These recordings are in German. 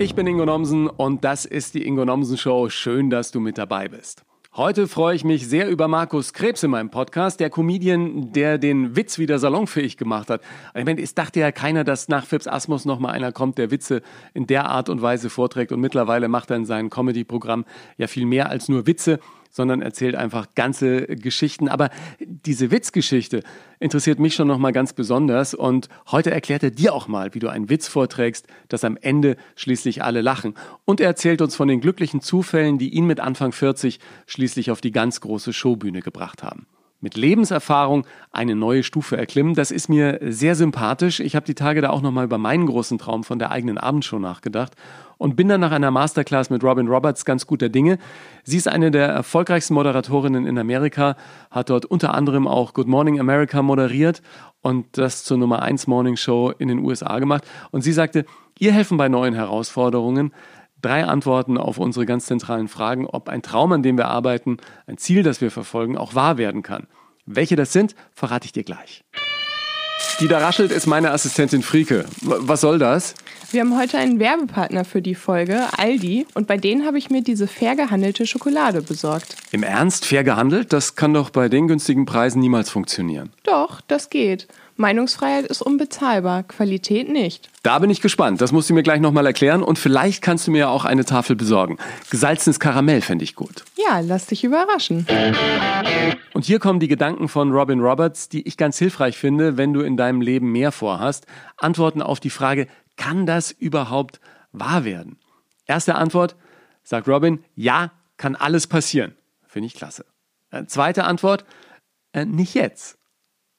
Ich bin Ingo Nomsen und das ist die Ingo Nomsen Show. Schön, dass du mit dabei bist. Heute freue ich mich sehr über Markus Krebs in meinem Podcast, der Comedian, der den Witz wieder salonfähig gemacht hat. Ich meine, es dachte ja keiner, dass nach Phipps Asmus noch mal einer kommt, der Witze in der Art und Weise vorträgt. Und mittlerweile macht er in seinem Comedy-Programm ja viel mehr als nur Witze sondern erzählt einfach ganze Geschichten. Aber diese Witzgeschichte interessiert mich schon nochmal ganz besonders. Und heute erklärt er dir auch mal, wie du einen Witz vorträgst, dass am Ende schließlich alle lachen. Und er erzählt uns von den glücklichen Zufällen, die ihn mit Anfang 40 schließlich auf die ganz große Showbühne gebracht haben mit Lebenserfahrung eine neue Stufe erklimmen. Das ist mir sehr sympathisch. Ich habe die Tage da auch nochmal über meinen großen Traum von der eigenen Abendshow nachgedacht und bin dann nach einer Masterclass mit Robin Roberts ganz guter Dinge. Sie ist eine der erfolgreichsten Moderatorinnen in Amerika, hat dort unter anderem auch Good Morning America moderiert und das zur Nummer 1 Morning Show in den USA gemacht. Und sie sagte, ihr helfen bei neuen Herausforderungen. Drei Antworten auf unsere ganz zentralen Fragen, ob ein Traum, an dem wir arbeiten, ein Ziel, das wir verfolgen, auch wahr werden kann. Welche das sind, verrate ich dir gleich. Die da raschelt ist meine Assistentin Frieke. Was soll das? Wir haben heute einen Werbepartner für die Folge, Aldi, und bei denen habe ich mir diese fair gehandelte Schokolade besorgt. Im Ernst, fair gehandelt? Das kann doch bei den günstigen Preisen niemals funktionieren. Doch, das geht. Meinungsfreiheit ist unbezahlbar, Qualität nicht. Da bin ich gespannt. Das musst du mir gleich nochmal erklären und vielleicht kannst du mir auch eine Tafel besorgen. Gesalzenes Karamell fände ich gut. Ja, lass dich überraschen. Und hier kommen die Gedanken von Robin Roberts, die ich ganz hilfreich finde, wenn du in deinem Leben mehr vorhast. Antworten auf die Frage, kann das überhaupt wahr werden? Erste Antwort, sagt Robin, ja, kann alles passieren. Finde ich klasse. Äh, zweite Antwort, äh, nicht jetzt.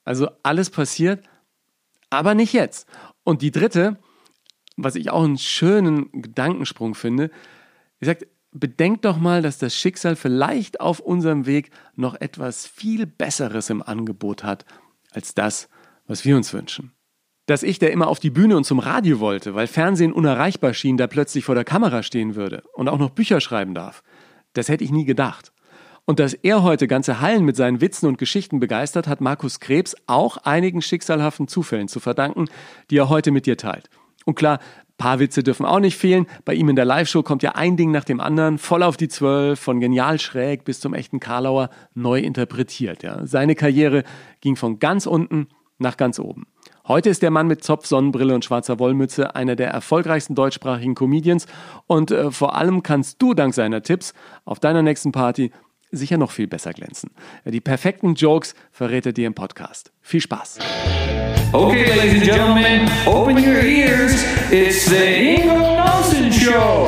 Also alles passiert, aber nicht jetzt. Und die dritte, was ich auch einen schönen Gedankensprung finde, sie sagt, bedenkt doch mal, dass das Schicksal vielleicht auf unserem Weg noch etwas viel Besseres im Angebot hat als das, was wir uns wünschen dass ich, der immer auf die Bühne und zum Radio wollte, weil Fernsehen unerreichbar schien, da plötzlich vor der Kamera stehen würde und auch noch Bücher schreiben darf. Das hätte ich nie gedacht. Und dass er heute ganze Hallen mit seinen Witzen und Geschichten begeistert, hat Markus Krebs auch einigen schicksalhaften Zufällen zu verdanken, die er heute mit dir teilt. Und klar, paar Witze dürfen auch nicht fehlen. Bei ihm in der Live-Show kommt ja ein Ding nach dem anderen, voll auf die Zwölf, von genial schräg bis zum echten Karlauer, neu interpretiert. Ja. Seine Karriere ging von ganz unten nach ganz oben. Heute ist der Mann mit Zopf, Sonnenbrille und schwarzer Wollmütze einer der erfolgreichsten deutschsprachigen Comedians und äh, vor allem kannst du dank seiner Tipps auf deiner nächsten Party sicher noch viel besser glänzen. Die perfekten Jokes verrät er dir im Podcast. Viel Spaß! Okay, ladies and gentlemen, open your ears. It's the Ingo Nelson Show.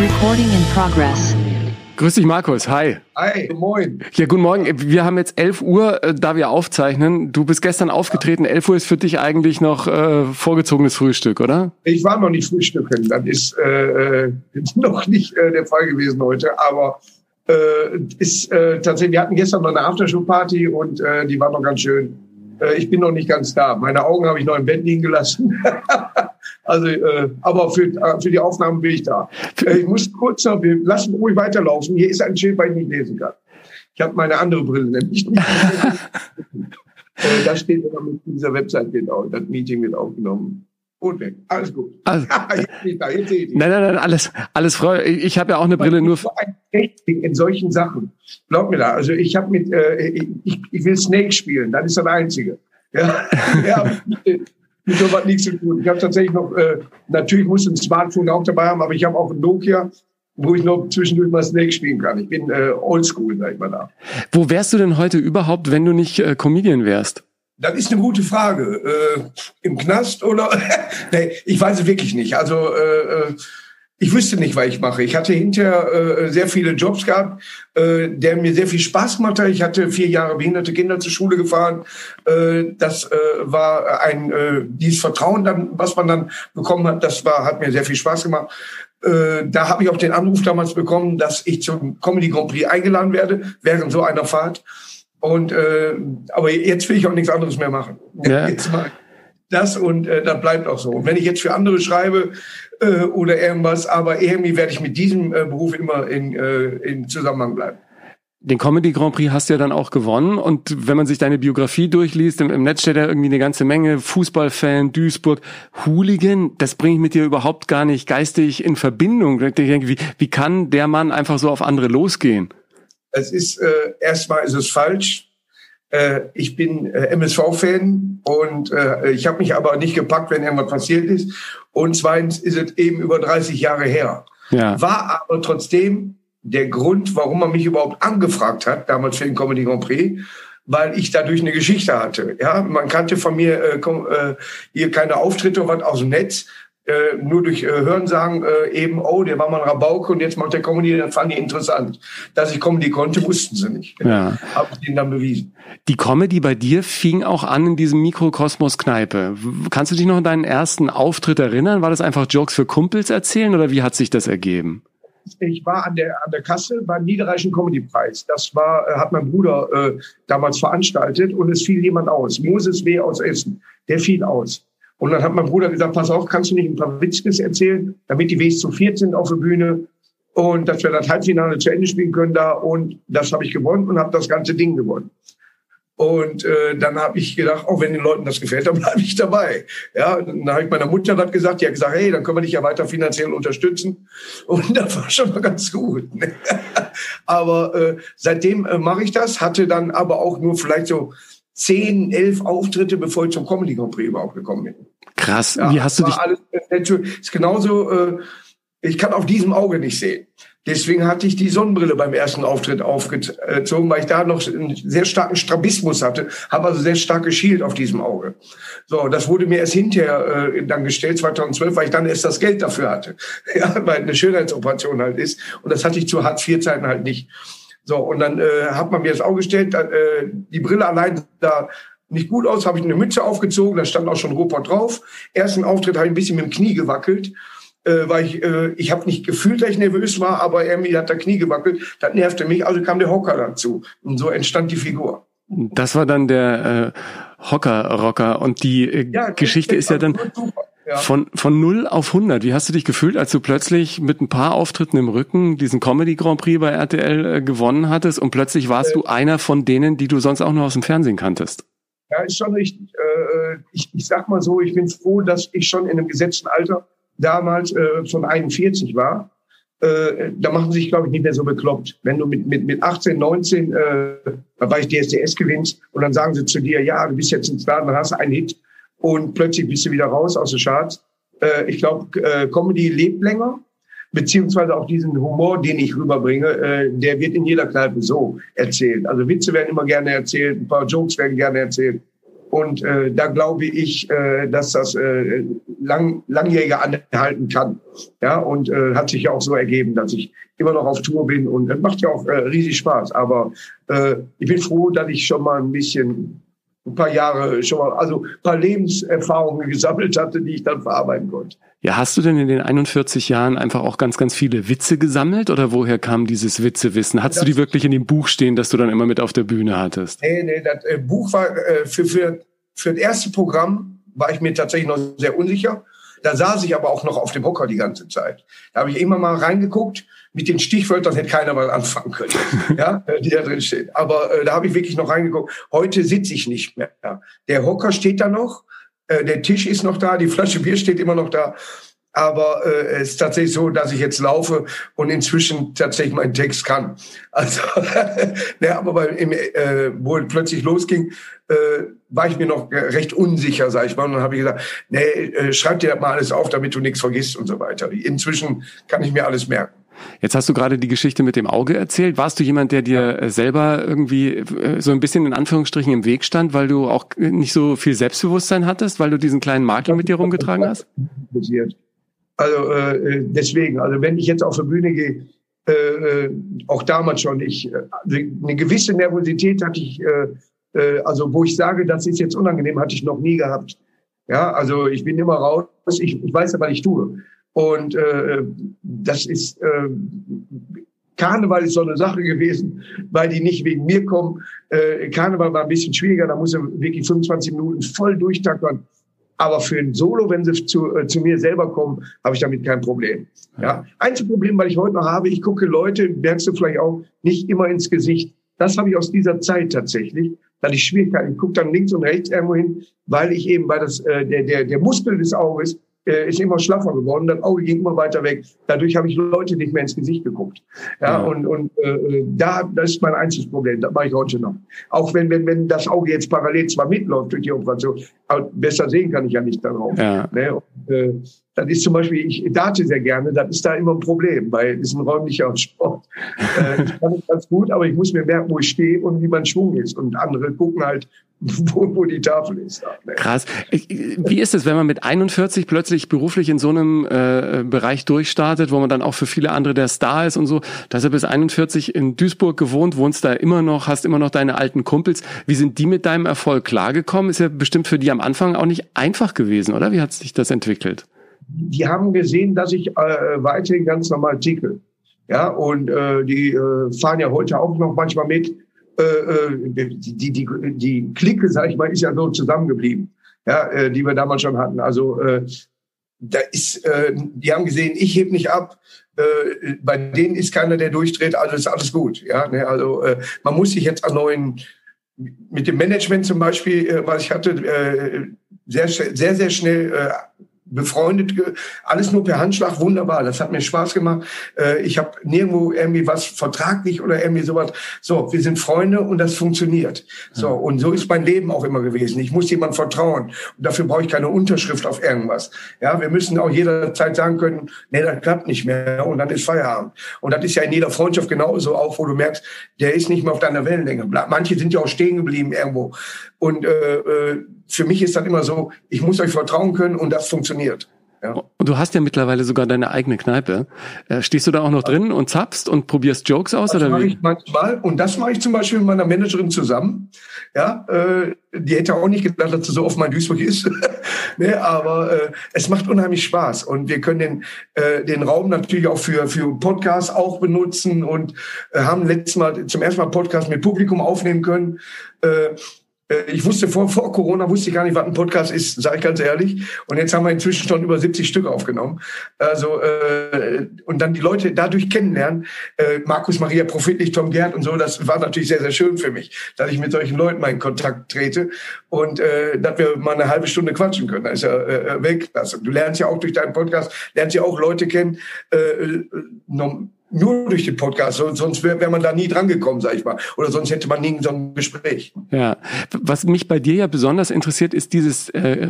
Recording in progress. Grüß dich, Markus. Hi. Hi, moin. Ja, guten Morgen. Wir haben jetzt 11 Uhr, äh, da wir aufzeichnen. Du bist gestern aufgetreten. 11 Uhr ist für dich eigentlich noch äh, vorgezogenes Frühstück, oder? Ich war noch nicht frühstücken. Das ist, äh, ist noch nicht äh, der Fall gewesen heute. Aber äh, ist äh, tatsächlich, wir hatten gestern noch eine Aftershow-Party und äh, die war noch ganz schön. Äh, ich bin noch nicht ganz da. Meine Augen habe ich noch im Bett liegen gelassen. also, äh, aber für, äh, für die Aufnahmen bin ich da. Äh, ich muss kurz noch, wir lassen ruhig weiterlaufen. Hier ist ein Schild, weil ich nicht lesen kann. Ich habe meine andere Brille nämlich nicht. äh, da steht immer mit dieser Website genau. Das Meeting wird aufgenommen. Und weg. Alles gut. Also, jetzt da, jetzt. Nein, nein, nein, alles, alles freu. Ich habe ja auch eine Brille nur. So ein Technik in solchen Sachen. Glaub mir da. Also ich habe mit, äh, ich, ich will Snake spielen. Das ist das Einzige. Ja, ja mit, sowas nichts zu tun. Ich habe tatsächlich noch, äh, natürlich muss ein Smartphone auch dabei haben, aber ich habe auch ein Nokia, wo ich noch zwischendurch mal Snake spielen kann. Ich bin äh, oldschool, sag ich mal da. Wo wärst du denn heute überhaupt, wenn du nicht äh, Comedian wärst? Das ist eine gute Frage. Äh, Im Knast oder? nee, ich weiß es wirklich nicht. Also äh, äh, ich wüsste nicht, was ich mache. Ich hatte hinterher äh, sehr viele Jobs gehabt, äh, der mir sehr viel Spaß gemacht hat. Ich hatte vier Jahre behinderte Kinder zur Schule gefahren. Äh, das äh, war ein äh, dieses Vertrauen, dann, was man dann bekommen hat. Das war hat mir sehr viel Spaß gemacht. Äh, da habe ich auch den Anruf damals bekommen, dass ich zum Comedy Grand Prix eingeladen werde während so einer Fahrt. Und äh, aber jetzt will ich auch nichts anderes mehr machen. Ja. Jetzt mal das und äh, das bleibt auch so. Und wenn ich jetzt für andere schreibe äh, oder irgendwas, aber irgendwie werde ich mit diesem äh, Beruf immer in, äh, in Zusammenhang bleiben. Den Comedy Grand Prix hast du ja dann auch gewonnen. Und wenn man sich deine Biografie durchliest, im, im Netz steht ja irgendwie eine ganze Menge Fußballfan, Duisburg, Hooligan. Das bringe ich mit dir überhaupt gar nicht geistig in Verbindung. Ich denke, wie, wie kann der Mann einfach so auf andere losgehen? Es ist, äh, erstmal ist es falsch. Äh, ich bin äh, MSV-Fan und äh, ich habe mich aber nicht gepackt, wenn irgendwas passiert ist. Und zweitens ist es eben über 30 Jahre her. Ja. War aber trotzdem der Grund, warum man mich überhaupt angefragt hat, damals für den Comedy Grand Prix, weil ich dadurch eine Geschichte hatte. Ja, man kannte von mir äh, hier keine Auftritte was aus dem Netz, äh, nur durch äh, Hörensagen äh, eben, oh, der war mal ein Rabauke und jetzt macht der Comedy, dann fand die interessant. Dass ich Comedy konnte, wussten sie nicht. Ja. Habe ich denen dann bewiesen. Die Comedy bei dir fing auch an in diesem Mikrokosmos Kneipe. Kannst du dich noch an deinen ersten Auftritt erinnern? War das einfach Jokes für Kumpels erzählen oder wie hat sich das ergeben? ich war an der, an der Kasse beim Niederreichen Comedy Preis. Das war, äh, hat mein Bruder äh, damals veranstaltet und es fiel jemand aus. Moses W. aus Essen. Der fiel aus. Und dann hat mein Bruder gesagt, pass auf, kannst du nicht ein paar Witzkes erzählen, damit die Ws zu viert sind auf der Bühne und dass wir das Halbfinale zu Ende spielen können da. Und das habe ich gewonnen und habe das ganze Ding gewonnen. Und äh, dann habe ich gedacht, auch wenn den Leuten das gefällt, dann bleibe ich dabei. Ja, dann habe ich meiner Mutter das gesagt, die hat gesagt, hey, dann können wir dich ja weiter finanziell unterstützen. Und das war schon mal ganz gut. aber äh, seitdem äh, mache ich das, hatte dann aber auch nur vielleicht so zehn, elf Auftritte, bevor ich zum Comedy Grand Prix überhaupt gekommen bin. Krass. Ja, Wie hast du dich? Alles, ist genauso. Äh, ich kann auf diesem Auge nicht sehen. Deswegen hatte ich die Sonnenbrille beim ersten Auftritt aufgezogen, weil ich da noch einen sehr starken Strabismus hatte, habe also sehr stark geschielt auf diesem Auge. So, das wurde mir erst hinterher äh, dann gestellt, 2012, weil ich dann erst das Geld dafür hatte. Ja, weil eine Schönheitsoperation halt ist. Und das hatte ich zu Hartz-IV-Zeiten halt nicht. So, und dann äh, hat man mir das Auge gestellt, äh, die Brille allein da nicht gut aus, habe ich eine Mütze aufgezogen, da stand auch schon Ruppert drauf. Ersten Auftritt habe ich ein bisschen mit dem Knie gewackelt äh, weil ich, äh, ich habe nicht gefühlt, dass ich nervös war, aber irgendwie hat der Knie gewackelt. Das nervte mich, also kam der Hocker dazu. Und so entstand die Figur. Das war dann der äh, Hocker-Rocker. Und die äh, ja, Geschichte ist ja dann ja. von, von 0 auf 100. Wie hast du dich gefühlt, als du plötzlich mit ein paar Auftritten im Rücken diesen Comedy Grand Prix bei RTL äh, gewonnen hattest und plötzlich warst äh, du einer von denen, die du sonst auch nur aus dem Fernsehen kanntest? Ja, ist schon richtig. Äh, ich, ich sag mal so, ich bin froh, dass ich schon in einem gesetzten Alter damals äh, von 41 war, äh, da machen sie sich, glaube ich, nicht mehr so bekloppt. Wenn du mit, mit, mit 18, 19, äh, ich DSDS gewinnst und dann sagen sie zu dir, ja, du bist jetzt ein Star, dann hast du einen Hit und plötzlich bist du wieder raus aus den Charts. Äh, ich glaube, äh, Comedy lebt länger, beziehungsweise auch diesen Humor, den ich rüberbringe, äh, der wird in jeder Kneipe so erzählt. Also Witze werden immer gerne erzählt, ein paar Jokes werden gerne erzählt. Und äh, da glaube ich, äh, dass das äh, lang, langjähriger anhalten kann. Ja, und äh, hat sich ja auch so ergeben, dass ich immer noch auf Tour bin und das macht ja auch äh, riesig Spaß. Aber äh, ich bin froh, dass ich schon mal ein bisschen ein paar Jahre schon mal, also ein paar Lebenserfahrungen gesammelt hatte, die ich dann verarbeiten konnte. Ja, hast du denn in den 41 Jahren einfach auch ganz, ganz viele Witze gesammelt oder woher kam dieses Witzewissen? Hattest das du die wirklich in dem Buch stehen, das du dann immer mit auf der Bühne hattest? Nee, nee, das äh, Buch war äh, für, für, für das erste Programm war ich mir tatsächlich noch sehr unsicher. Da saß ich aber auch noch auf dem Hocker die ganze Zeit. Da habe ich immer mal reingeguckt. Mit den Stichwörtern hätte keiner mal anfangen können, ja, die da drin stehen. Aber äh, da habe ich wirklich noch reingeguckt. Heute sitze ich nicht mehr. Der Hocker steht da noch, äh, der Tisch ist noch da, die Flasche Bier steht immer noch da. Aber äh, es ist tatsächlich so, dass ich jetzt laufe und inzwischen tatsächlich meinen Text kann. Also, ne, aber weil im, äh, wo es plötzlich losging, äh, war ich mir noch recht unsicher, sag ich mal. Und dann habe ich gesagt, nee, äh, schreib dir mal alles auf, damit du nichts vergisst und so weiter. Inzwischen kann ich mir alles merken. Jetzt hast du gerade die Geschichte mit dem Auge erzählt. Warst du jemand, der dir ja. selber irgendwie äh, so ein bisschen in Anführungsstrichen im Weg stand, weil du auch nicht so viel Selbstbewusstsein hattest, weil du diesen kleinen Makel mit dir rumgetragen hast? Also äh, deswegen, also wenn ich jetzt auf der Bühne gehe, äh, äh auch damals schon, ich äh, eine gewisse Nervosität hatte ich, äh, äh, also wo ich sage, das ist jetzt unangenehm, hatte ich noch nie gehabt. Ja, also ich bin immer raus, ich, ich weiß ja, was ich tue. Und äh, das ist äh, Karneval ist so eine Sache gewesen, weil die nicht wegen mir kommen. Äh, Karneval war ein bisschen schwieriger, da muss er wirklich 25 Minuten voll durchtackern. Aber für ein Solo, wenn sie zu, äh, zu mir selber kommen, habe ich damit kein Problem. Ja. Einzige Problem, weil ich heute noch habe, ich gucke Leute, merkst du vielleicht auch, nicht immer ins Gesicht. das habe ich aus dieser Zeit tatsächlich, dass ich Schwierigkeiten, gucke dann links und rechts irgendwo hin, weil ich eben, weil das, äh, der, der, der Muskel des Auges äh, ist immer schlaffer geworden, das Auge ging immer weiter weg. Dadurch habe ich Leute nicht mehr ins Gesicht geguckt. Ja, ja. und, und äh, da, das ist mein einziges Problem. Das mache ich heute noch. Auch wenn, wenn, wenn das Auge jetzt parallel zwar mitläuft durch die Operation, aber besser sehen kann ich ja nicht darauf. Ja. Ne? Und, äh, das ist zum Beispiel, ich date sehr gerne, das ist da immer ein Problem bei diesem räumlicher Sport. äh, ich kann es ganz gut, aber ich muss mir merken, wo ich stehe und wie mein Schwung ist. Und andere gucken halt, wo, wo die Tafel ist. Krass. Wie ist es, wenn man mit 41 plötzlich beruflich in so einem äh, Bereich durchstartet, wo man dann auch für viele andere der Star ist und so? Hast ja bis 41 in Duisburg gewohnt, wohnst da immer noch, hast immer noch deine alten Kumpels. Wie sind die mit deinem Erfolg klargekommen? Ist ja bestimmt für die am Anfang auch nicht einfach gewesen, oder? Wie hat sich das entwickelt? die haben gesehen, dass ich äh, weiterhin ganz normal ticke. Ja, und äh, die äh, fahren ja heute auch noch manchmal mit. Äh, äh die, die, die, Clique, sag ich mal, ist ja so zusammengeblieben, ja, äh, die wir damals schon hatten. Also da ist, die haben gesehen, ich heb nicht ab. Bei denen ist keiner, der durchdreht. Also ist alles gut. Ja, ne? also man muss sich jetzt an neuen mit dem Management zum Beispiel, was ich hatte, sehr, sehr, sehr schnell befreundet, alles nur per Handschlag, wunderbar. Das hat mir Spaß gemacht. Äh, ich habe nirgendwo irgendwie was vertraglich oder irgendwie sowas. So, wir sind Freunde und das funktioniert. So, und so ist mein Leben auch immer gewesen. Ich muss jemand vertrauen. Und dafür brauche ich keine Unterschrift auf irgendwas. Ja, wir müssen auch jederzeit sagen können, nee, das klappt nicht mehr und dann ist Feierabend. Und das ist ja in jeder Freundschaft genauso, auch wo du merkst, der ist nicht mehr auf deiner Wellenlänge. Manche sind ja auch stehen geblieben irgendwo. Und äh, äh für mich ist das immer so, ich muss euch vertrauen können und das funktioniert. Ja. Und du hast ja mittlerweile sogar deine eigene Kneipe. Äh, stehst du da auch noch drin und zappst und probierst Jokes aus? Das mache ich manchmal. Und das mache ich zum Beispiel mit meiner Managerin zusammen. Ja, äh, die hätte auch nicht gedacht, dass sie so oft mein Duisburg ist. ne, aber äh, es macht unheimlich Spaß. Und wir können den, äh, den Raum natürlich auch für, für Podcasts auch benutzen und äh, haben letztes Mal zum ersten Mal Podcast mit Publikum aufnehmen können. Äh, ich wusste vor, vor Corona wusste ich gar nicht, was ein Podcast ist, sage ich ganz ehrlich. Und jetzt haben wir inzwischen schon über 70 Stück aufgenommen. Also äh, und dann die Leute dadurch kennenlernen. Äh, Markus Maria Prophetlich, Tom Gerd und so, das war natürlich sehr, sehr schön für mich, dass ich mit solchen Leuten mal in Kontakt trete und äh, dass wir mal eine halbe Stunde quatschen können. Da ist ja äh, Weltklasse. Du lernst ja auch durch deinen Podcast, lernst ja auch Leute kennen, äh, äh nur durch den Podcast, sonst wäre wär man da nie drangekommen, sag ich mal. Oder sonst hätte man nie so ein Gespräch. Ja, was mich bei dir ja besonders interessiert, ist dieses, äh,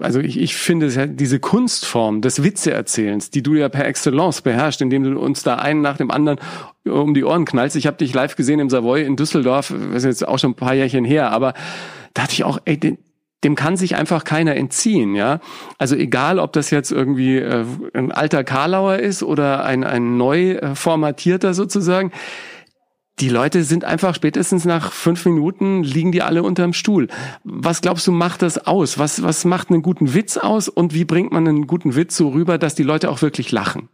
also ich, ich finde ja diese Kunstform des Witzeerzählens, die du ja per Excellence beherrschst, indem du uns da einen nach dem anderen um die Ohren knallst. Ich habe dich live gesehen im Savoy in Düsseldorf, das ist jetzt auch schon ein paar Jährchen her, aber da hatte ich auch, ey, den, dem kann sich einfach keiner entziehen, ja. Also egal, ob das jetzt irgendwie äh, ein alter Karlauer ist oder ein, ein neu äh, formatierter sozusagen. Die Leute sind einfach spätestens nach fünf Minuten liegen die alle unterm Stuhl. Was glaubst du, macht das aus? Was, was macht einen guten Witz aus und wie bringt man einen guten Witz so rüber, dass die Leute auch wirklich lachen?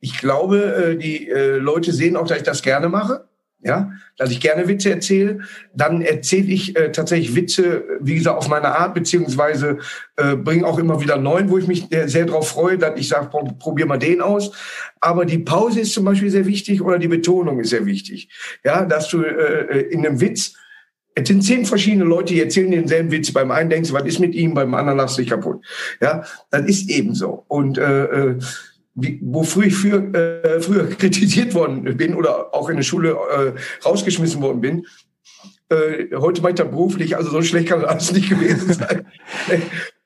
Ich glaube, äh, die äh, Leute sehen auch, dass ich das gerne mache ja, dass ich gerne Witze erzähle. Dann erzähle ich äh, tatsächlich Witze, wie gesagt, auf meine Art, beziehungsweise äh, bringe auch immer wieder neuen, wo ich mich sehr darauf freue, dass ich sage, probier mal den aus. Aber die Pause ist zum Beispiel sehr wichtig oder die Betonung ist sehr wichtig. Ja, dass du äh, in einem Witz es sind zehn verschiedene Leute, die erzählen denselben Witz. Beim einen denkst du, was ist mit ihm, beim anderen lachst du dich kaputt. Ja, das ist eben so. Und äh, äh wofür ich für, äh, früher kritisiert worden bin oder auch in der Schule äh, rausgeschmissen worden bin. Äh, heute mache ich das beruflich, also so schlecht kann alles nicht gewesen sein.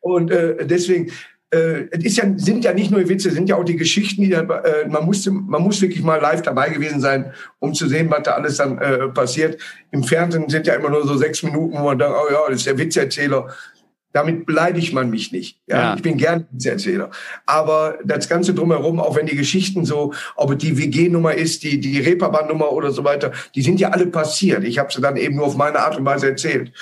Und äh, deswegen, äh, es ja, sind ja nicht nur Witze, sind ja auch die Geschichten, die da, äh, man musste, man muss wirklich mal live dabei gewesen sein, um zu sehen, was da alles dann passiert. Im Fernsehen sind ja immer nur so sechs Minuten, wo man denkt, oh ja, das ist der Witzerzähler. Damit beleidigt man mich nicht. Ja? ja. Ich bin gern Erzähler. Aber das Ganze drumherum, auch wenn die Geschichten so, ob die WG-Nummer ist, die, die Reeperbahn-Nummer oder so weiter, die sind ja alle passiert. Ich habe sie dann eben nur auf meine Art und Weise erzählt.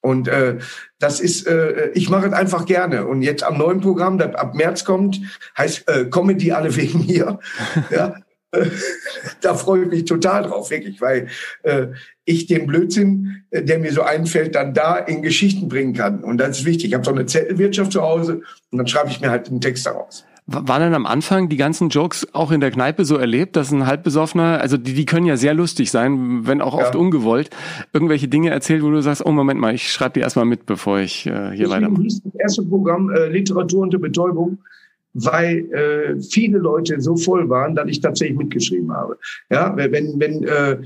Und äh, das ist, äh, ich mache es einfach gerne. Und jetzt am neuen Programm, das ab März kommt, heißt äh, Comedy alle wegen mir. ja, da freue ich mich total drauf, wirklich, weil äh, ich den Blödsinn, äh, der mir so einfällt, dann da in Geschichten bringen kann. Und das ist wichtig. Ich habe so eine Zettelwirtschaft zu Hause und dann schreibe ich mir halt einen Text daraus. Waren dann am Anfang die ganzen Jokes auch in der Kneipe so erlebt, dass ein halbbesoffener, also die, die können ja sehr lustig sein, wenn auch oft ja. ungewollt, irgendwelche Dinge erzählt, wo du sagst, oh Moment mal, ich schreibe die erstmal mit, bevor ich äh, hier weitermache. Das erste Programm äh, Literatur unter Betäubung, weil äh, viele Leute so voll waren, dass ich tatsächlich mitgeschrieben habe. Ja, wenn, wenn äh,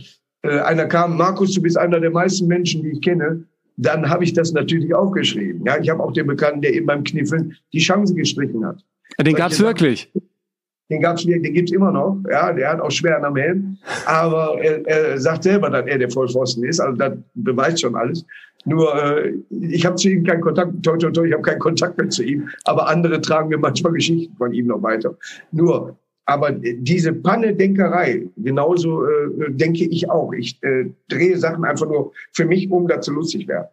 äh, einer kam, Markus, du bist einer der meisten Menschen, die ich kenne, dann habe ich das natürlich aufgeschrieben. Ja, ich habe auch den Bekannten, der eben beim Kniffeln die Chance gestrichen hat. Den gab es wirklich? Den gab's, den gibt's immer noch. Ja, der hat auch schwer am Helm. Aber er, er sagt selber, dass er der Vollpfosten ist. Also das beweist schon alles. Nur äh, ich habe zu ihm keinen Kontakt. Toi, toi, toi, ich habe keinen Kontakt mehr zu ihm. Aber andere tragen mir manchmal Geschichten von ihm noch weiter. Nur, aber diese Panne-Denkerei, genauso äh, denke ich auch. Ich äh, drehe Sachen einfach nur für mich um, dass sie lustig werden.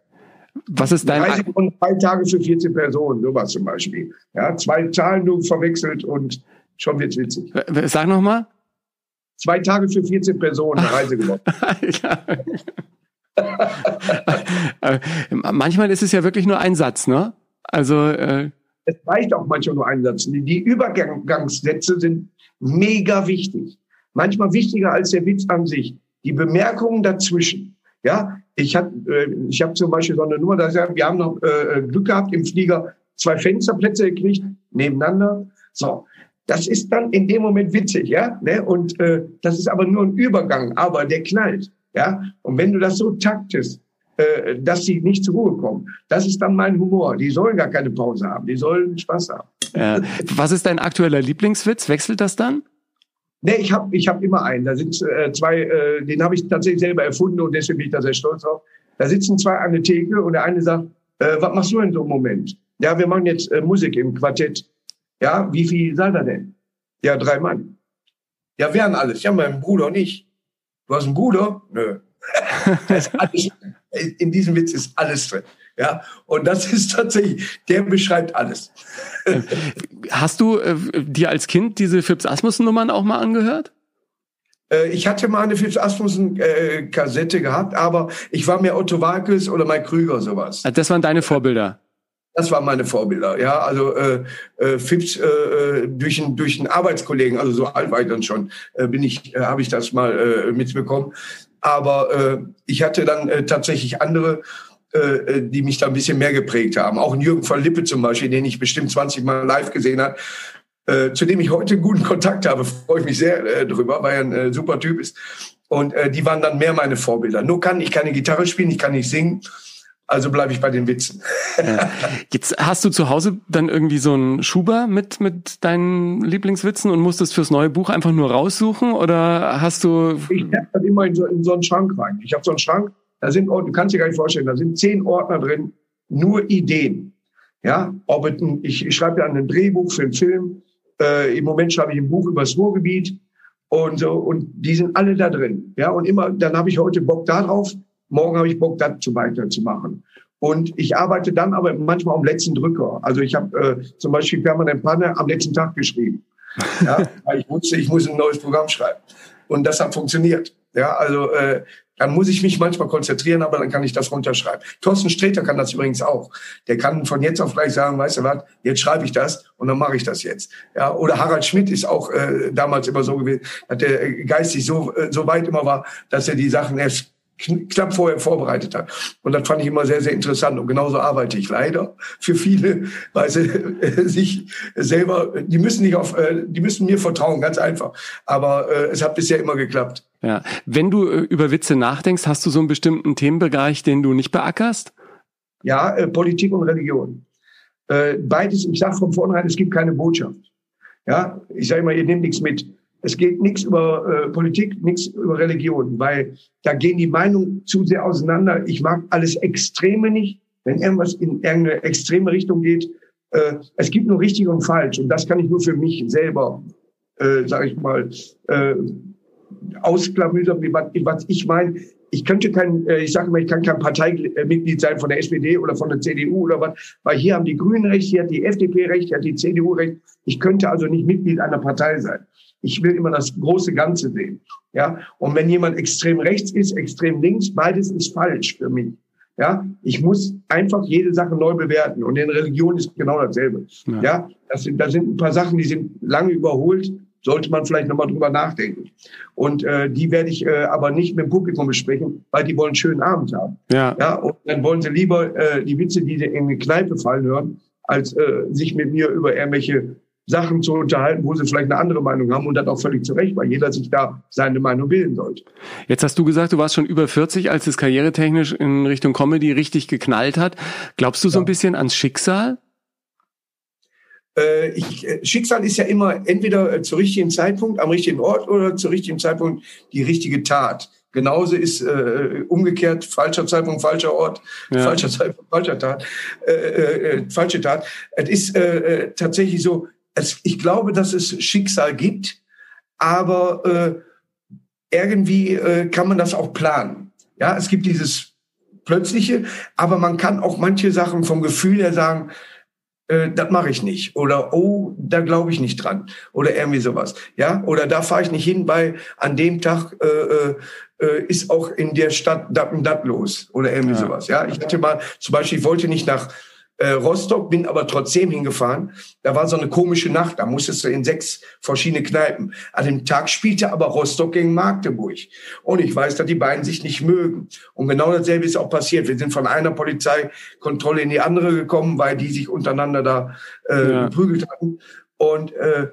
Was ist dein... 30 und drei Tage für 14 Personen, sowas zum Beispiel. Ja, zwei Zahlen nur verwechselt und schon wird's witzig. Sag nochmal. Zwei Tage für 14 Personen, eine Reise gewonnen. Äh, manchmal ist es ja wirklich nur ein Satz, ne? Also äh es reicht auch manchmal nur ein Satz. Die, die Übergangssätze sind mega wichtig. Manchmal wichtiger als der Witz an sich. Die Bemerkungen dazwischen. Ja, ich habe äh, ich hab zum Beispiel so eine Nummer, da wir haben noch äh, Glück gehabt im Flieger, zwei Fensterplätze gekriegt, nebeneinander. So, das ist dann in dem Moment witzig, ja. Ne? Und äh, das ist aber nur ein Übergang, aber der knallt, ja. Und wenn du das so taktest, äh, dass sie nicht zur Ruhe kommen, das ist dann mein Humor. Die sollen gar keine Pause haben, die sollen Spaß haben. Äh, was ist dein aktueller Lieblingswitz? Wechselt das dann? Nee, ich habe ich hab immer einen. Da sind äh, zwei, äh, den habe ich tatsächlich selber erfunden und deswegen bin ich da sehr stolz drauf. Da sitzen zwei an der Theke und der eine sagt, äh, was machst du in so einem Moment? Ja, wir machen jetzt äh, Musik im Quartett. Ja, wie viel seid ihr denn? Ja, drei Mann. Ja, wer alles? Ja, mein Bruder und ich. Du hast einen Bruder? Nö. alles, in diesem Witz ist alles drin. Ja, und das ist tatsächlich, der beschreibt alles. Hast du äh, dir als Kind diese Phipps Asmussen Nummern auch mal angehört? Äh, ich hatte mal eine Phipps Asmussen äh, Kassette gehabt, aber ich war mehr Otto Walkes oder Mike Krüger sowas. Das waren deine Vorbilder. Das waren meine Vorbilder, ja. Also äh, äh, Fips äh, äh, durch einen durch einen Arbeitskollegen, also so alt war ich dann schon, äh, bin ich, äh, habe ich das mal äh, mitbekommen. Aber äh, ich hatte dann äh, tatsächlich andere, äh, äh, die mich da ein bisschen mehr geprägt haben. Auch Jürgen von Lippe zum Beispiel, den ich bestimmt 20 Mal live gesehen habe, äh, zu dem ich heute guten Kontakt habe, freue ich mich sehr äh, drüber, weil er ein äh, super Typ ist. Und äh, die waren dann mehr meine Vorbilder. Nur kann ich keine Gitarre spielen, ich kann nicht singen. Also bleibe ich bei den Witzen. Ja. Jetzt hast du zu Hause dann irgendwie so einen Schuber mit, mit deinen Lieblingswitzen und musstest fürs neue Buch einfach nur raussuchen oder hast du... Ich habe das immer in so, in so einen Schrank rein. Ich habe so einen Schrank, da sind, du kannst dir gar nicht vorstellen, da sind zehn Ordner drin, nur Ideen. Ja, ob ich, ich schreibe ja ein Drehbuch für einen Film. Äh, Im Moment schreibe ich ein Buch über das Ruhrgebiet und so und die sind alle da drin. Ja, und immer dann habe ich heute Bock darauf morgen habe ich Bock, dazu weiterzumachen. Und ich arbeite dann aber manchmal am letzten Drücker. Also ich habe äh, zum Beispiel permanent Panne am letzten Tag geschrieben. Ja, weil ich wusste, ich muss ein neues Programm schreiben. Und das hat funktioniert. Ja, also äh, dann muss ich mich manchmal konzentrieren, aber dann kann ich das runterschreiben. Thorsten Sträter kann das übrigens auch. Der kann von jetzt auf gleich sagen, weißt du was, jetzt schreibe ich das und dann mache ich das jetzt. Ja, oder Harald Schmidt ist auch äh, damals immer so gewesen, dass der geistig so, äh, so weit immer war, dass er die Sachen erst knapp vorher vorbereitet hat. Und das fand ich immer sehr, sehr interessant. Und genauso arbeite ich leider für viele, weil sie äh, sich selber, die müssen nicht auf, äh, die müssen mir vertrauen, ganz einfach. Aber äh, es hat bisher immer geklappt. Ja. Wenn du äh, über Witze nachdenkst, hast du so einen bestimmten Themenbereich, den du nicht beackerst? Ja, äh, Politik und Religion. Beides, ich sage von vornherein, es gibt keine Botschaft. Ja, ich sage immer, ihr nehmt nichts mit. Es geht nichts über äh, Politik, nichts über Religion, weil da gehen die Meinungen zu sehr auseinander. Ich mag alles Extreme nicht, wenn irgendwas in irgendeine extreme Richtung geht. Äh, es gibt nur richtig und falsch und das kann ich nur für mich selber, äh, sage ich mal, äh, ausklamüsern, was ich meine. Ich könnte kein, äh, ich sage mal, ich kann kein Parteimitglied sein von der SPD oder von der CDU oder was, weil hier haben die Grünen recht, hier hat die FDP recht, hier hat die CDU recht. Ich könnte also nicht Mitglied einer Partei sein. Ich will immer das große Ganze sehen. Ja, und wenn jemand extrem rechts ist, extrem links, beides ist falsch für mich. Ja, ich muss einfach jede Sache neu bewerten. Und in Religion ist genau dasselbe. Ja, ja das sind, da sind ein paar Sachen, die sind lange überholt. Sollte man vielleicht nochmal drüber nachdenken. Und äh, die werde ich äh, aber nicht mit dem Publikum besprechen, weil die wollen einen schönen Abend haben. Ja. ja und dann wollen sie lieber äh, die Witze, die sie in eine Kneipe fallen hören, als äh, sich mit mir über irgendwelche Sachen zu unterhalten, wo sie vielleicht eine andere Meinung haben und dann auch völlig zu Recht, weil jeder sich da seine Meinung bilden sollte. Jetzt hast du gesagt, du warst schon über 40, als es karrieretechnisch in Richtung Comedy richtig geknallt hat. Glaubst du so ein bisschen ans Schicksal? Äh, ich, äh, Schicksal ist ja immer entweder äh, zur richtigen Zeitpunkt, am richtigen Ort oder zur richtigen Zeitpunkt die richtige Tat. Genauso ist äh, umgekehrt falscher Zeitpunkt, falscher Ort, ja. falscher Zeitpunkt, falscher Tat, äh, äh, falsche Tat. Es ist äh, tatsächlich so, es, ich glaube, dass es Schicksal gibt, aber äh, irgendwie äh, kann man das auch planen. Ja, es gibt dieses Plötzliche, aber man kann auch manche Sachen vom Gefühl her sagen, äh, das mache ich nicht. Oder oh, da glaube ich nicht dran. Oder irgendwie sowas. Ja, oder da fahre ich nicht hin, weil an dem Tag äh, äh, äh ist auch in der Stadt dat und dat los. Oder irgendwie ja. sowas. Ja, ich hatte mal zum Beispiel, ich wollte nicht nach äh, Rostock, bin aber trotzdem hingefahren. Da war so eine komische Nacht, da musstest du in sechs verschiedene Kneipen. An dem Tag spielte aber Rostock gegen Magdeburg. Und ich weiß, dass die beiden sich nicht mögen. Und genau dasselbe ist auch passiert. Wir sind von einer Polizeikontrolle in die andere gekommen, weil die sich untereinander da äh, ja. geprügelt hatten. Und äh,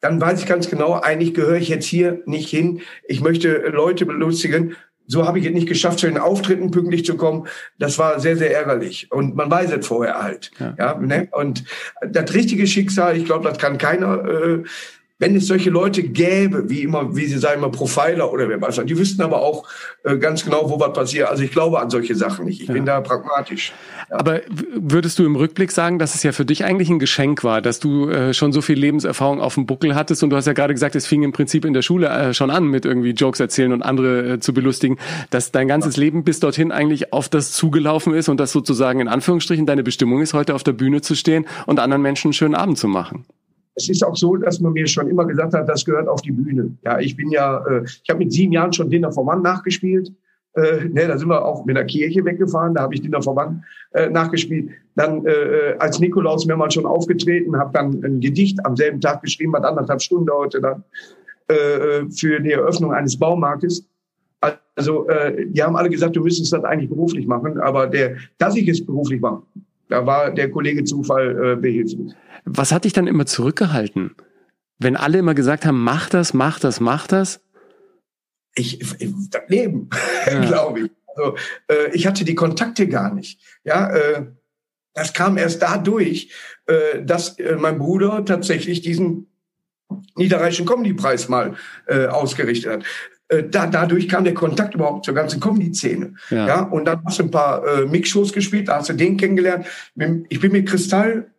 dann weiß ich ganz genau, eigentlich gehöre ich jetzt hier nicht hin. Ich möchte Leute belustigen so habe ich es nicht geschafft, zu den Auftritten pünktlich zu kommen. Das war sehr, sehr ärgerlich. Und man weiß es vorher halt. Ja. ja ne? Und das richtige Schicksal, ich glaube, das kann keiner äh, wenn es solche Leute gäbe, wie immer, wie sie sagen, immer Profiler oder wer weiß, die wüssten aber auch äh, ganz genau, wo was passiert. Also ich glaube an solche Sachen nicht. Ich ja. bin da pragmatisch. Ja. Aber würdest du im Rückblick sagen, dass es ja für dich eigentlich ein Geschenk war, dass du äh, schon so viel Lebenserfahrung auf dem Buckel hattest und du hast ja gerade gesagt, es fing im Prinzip in der Schule äh, schon an mit irgendwie Jokes erzählen und andere äh, zu belustigen, dass dein ganzes ja. Leben bis dorthin eigentlich auf das zugelaufen ist und dass sozusagen in Anführungsstrichen deine Bestimmung ist, heute auf der Bühne zu stehen und anderen Menschen einen schönen Abend zu machen es ist auch so, dass man mir schon immer gesagt hat, das gehört auf die Bühne. Ja, ich bin ja, äh, ich habe mit sieben Jahren schon Dinner vom Mann nachgespielt. Äh, ne, da sind wir auch mit der Kirche weggefahren, da habe ich Dinner vom Mann äh, nachgespielt. Dann äh, als Nikolaus mehrmals schon aufgetreten, habe dann ein Gedicht am selben Tag geschrieben, hat anderthalb Stunden dauerte dann äh, für die Eröffnung eines Baumarktes. Also äh, die haben alle gesagt, du müsstest das eigentlich beruflich machen, aber der, dass ich es beruflich mache, da war der Kollege Zufall äh, behilflich. Was hat dich dann immer zurückgehalten? Wenn alle immer gesagt haben, mach das, mach das, mach das? Ich, ich das Leben, ja. glaube ich. Also, äh, ich hatte die Kontakte gar nicht. Ja, äh, das kam erst dadurch, äh, dass äh, mein Bruder tatsächlich diesen Niederrheinischen Comedy-Preis mal äh, ausgerichtet hat. Äh, da, dadurch kam der Kontakt überhaupt zur ganzen Comedy-Szene. Ja. ja. und dann hast du ein paar äh, Mix-Shows gespielt, da hast du den kennengelernt. Ich bin mit Kristall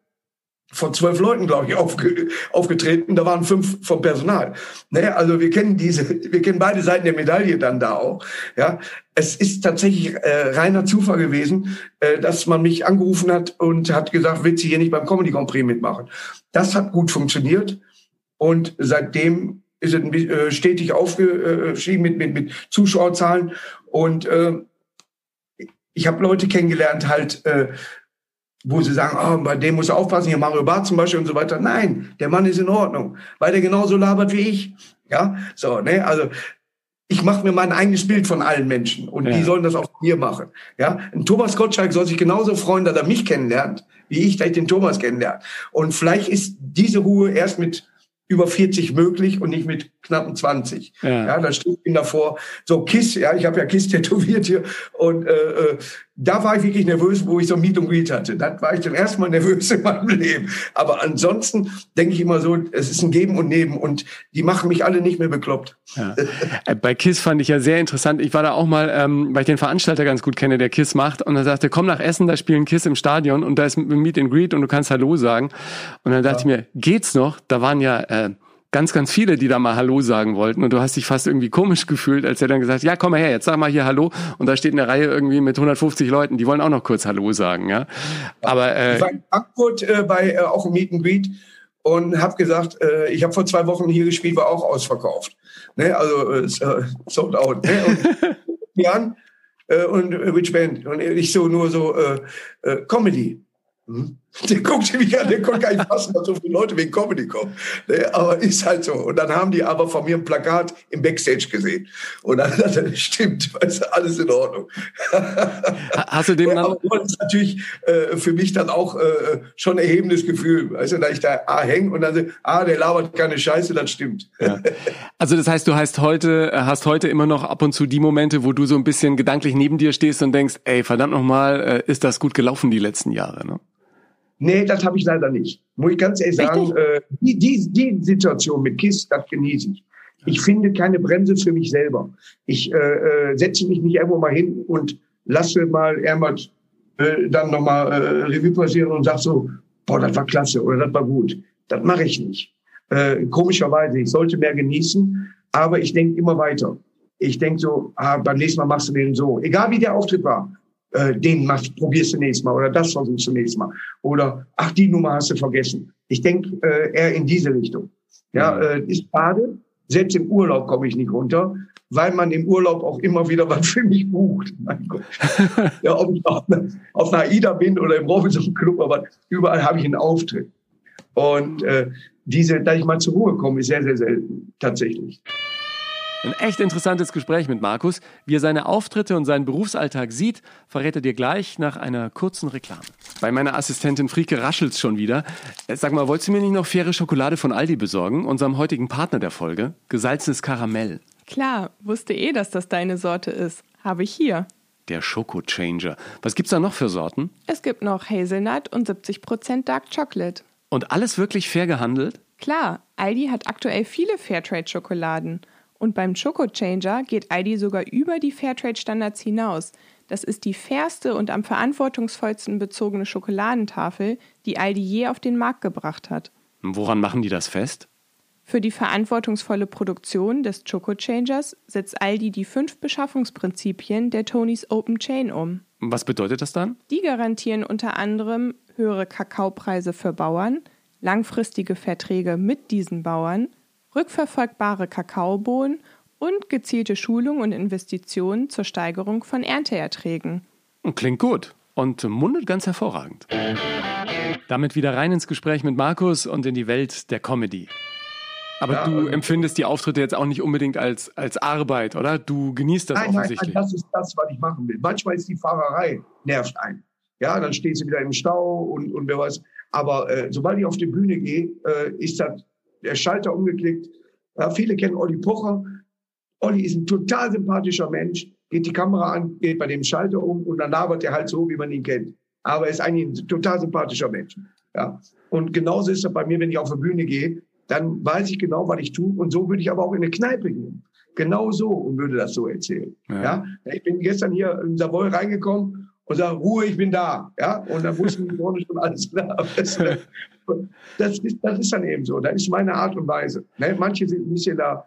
von zwölf Leuten, glaube ich, aufge, aufgetreten. Da waren fünf vom Personal. Ne? Also wir kennen diese, wir kennen beide Seiten der Medaille dann da auch. Ja, es ist tatsächlich äh, reiner Zufall gewesen, äh, dass man mich angerufen hat und hat gesagt, willst du hier nicht beim Comedy Grand Prix mitmachen? Das hat gut funktioniert und seitdem ist es äh, stetig aufgestiegen mit, mit, mit Zuschauerzahlen und äh, ich habe Leute kennengelernt, halt äh, wo sie sagen, oh, bei dem muss er aufpassen, hier Mario Barth zum Beispiel und so weiter. Nein, der Mann ist in Ordnung, weil der genauso labert wie ich. Ja, so, ne, also ich mache mir mein eigenes Bild von allen Menschen und ja. die sollen das auch mir machen. Ja, ein Thomas Gottschalk soll sich genauso freuen, dass er mich kennenlernt, wie ich den Thomas kennenlerne. Und vielleicht ist diese Ruhe erst mit über 40 möglich und nicht mit knappen 20. Ja, ja da steht ihm davor so Kiss, ja, ich habe ja Kiss tätowiert hier und äh, äh, da war ich wirklich nervös, wo ich so ein Meet and Greet hatte. Da war ich zum ersten Mal nervös in meinem Leben. Aber ansonsten denke ich immer so, es ist ein Geben und Nehmen und die machen mich alle nicht mehr bekloppt. Ja. Äh, bei KISS fand ich ja sehr interessant. Ich war da auch mal, ähm, weil ich den Veranstalter ganz gut kenne, der KISS macht und er sagte, komm nach Essen, da spielen KISS im Stadion und da ist Meet and Greet und du kannst Hallo sagen. Und dann dachte ja. ich mir, geht's noch? Da waren ja äh, ganz, ganz viele, die da mal Hallo sagen wollten. Und du hast dich fast irgendwie komisch gefühlt, als er dann gesagt hat, ja, komm mal her, jetzt sag mal hier Hallo. Und da steht eine Reihe irgendwie mit 150 Leuten, die wollen auch noch kurz Hallo sagen. Ja, aber äh, ich war in Frankfurt äh, bei äh, auch im Meet and Greet und habe gesagt, äh, ich habe vor zwei Wochen hier gespielt, war auch ausverkauft. Ne? Also äh, sold out. Ne? Und, Jan, Äh, und äh, which band? Und ich so nur so äh, äh, Comedy. Hm? Der guckte mich an, der konnte gar nicht fassen, dass so viele Leute wegen Comedy kommen. Ne, aber ist halt so. Und dann haben die aber von mir ein Plakat im Backstage gesehen. Und dann hat er, stimmt, weißt du, alles in Ordnung. Hast du dem ja, aber das ist natürlich äh, für mich dann auch äh, schon ein erhebendes Gefühl. Weißt du, da ich da ah, hänge und dann so, ah, der labert keine Scheiße, das stimmt. Ja. Also das heißt, du hast heute, hast heute immer noch ab und zu die Momente, wo du so ein bisschen gedanklich neben dir stehst und denkst, ey, verdammt nochmal, äh, ist das gut gelaufen die letzten Jahre, ne? Nee, das habe ich leider nicht. Muss ich ganz ehrlich sagen, äh, die, die, die Situation mit KISS, das genieße ich. Ich finde keine Bremse für mich selber. Ich äh, äh, setze mich nicht irgendwo mal hin und lasse mal irgendwas äh, dann nochmal äh, Revue passieren und sag so, boah, das war klasse oder das war gut. Das mache ich nicht. Äh, komischerweise, ich sollte mehr genießen, aber ich denke immer weiter. Ich denke so, ah, beim nächsten Mal machst du den so. Egal wie der Auftritt war äh, den machst, probierst du nächstes Mal oder das versuchst du nächstes Mal. Oder ach, die Nummer hast du vergessen. Ich denke äh, eher in diese Richtung. Ja, äh, ist schade. Selbst im Urlaub komme ich nicht runter, weil man im Urlaub auch immer wieder was für mich bucht. Mein Gott. ja, ob ich auf, auf einer AIDA bin oder im Robinson Club, aber überall habe ich einen Auftritt. Und äh, diese, da ich mal zur Ruhe komme, ist sehr, sehr selten, tatsächlich. Ein echt interessantes Gespräch mit Markus. Wie er seine Auftritte und seinen Berufsalltag sieht, verrät er dir gleich nach einer kurzen Reklame. Bei meiner Assistentin Frieke raschelt's schon wieder. Äh, sag mal, wolltest du mir nicht noch faire Schokolade von Aldi besorgen? Unserem heutigen Partner der Folge. Gesalzenes Karamell. Klar, wusste eh, dass das deine Sorte ist. Habe ich hier. Der Schoko-Changer. Was gibt's da noch für Sorten? Es gibt noch Hazelnut und 70% Dark Chocolate. Und alles wirklich fair gehandelt? Klar, Aldi hat aktuell viele Fairtrade-Schokoladen. Und beim Choco Changer geht Aldi sogar über die Fairtrade-Standards hinaus. Das ist die fairste und am verantwortungsvollsten bezogene Schokoladentafel, die Aldi je auf den Markt gebracht hat. Woran machen die das fest? Für die verantwortungsvolle Produktion des Choco Changers setzt Aldi die fünf Beschaffungsprinzipien der Tonys Open Chain um. Was bedeutet das dann? Die garantieren unter anderem höhere Kakaopreise für Bauern, langfristige Verträge mit diesen Bauern, rückverfolgbare Kakaobohnen und gezielte Schulung und Investitionen zur Steigerung von Ernteerträgen. Klingt gut und mundet ganz hervorragend. Damit wieder rein ins Gespräch mit Markus und in die Welt der Comedy. Aber ja, du empfindest die Auftritte jetzt auch nicht unbedingt als, als Arbeit, oder? Du genießt das nein, offensichtlich. Nein, das ist das, was ich machen will. Manchmal ist die Fahrerei, nervt ein. Ja, dann steht sie wieder im Stau und, und wer weiß. Aber äh, sobald ich auf die Bühne gehe, äh, ist das der Schalter umgeklickt. Ja, viele kennen Olli Pocher. Olli ist ein total sympathischer Mensch, geht die Kamera an, geht bei dem Schalter um und dann labert er halt so, wie man ihn kennt. Aber er ist eigentlich ein total sympathischer Mensch. Ja. Und genauso ist es bei mir, wenn ich auf die Bühne gehe, dann weiß ich genau, was ich tue. Und so würde ich aber auch in eine Kneipe gehen. Genau so und würde das so erzählen. Ja. ja? Ich bin gestern hier in Savoy reingekommen und sage, Ruhe, ich bin da. Ja? Und dann wussten die vorne schon alles klar. Das ist, das ist dann eben so. Das ist meine Art und Weise. Ne? Manche sind ein bisschen da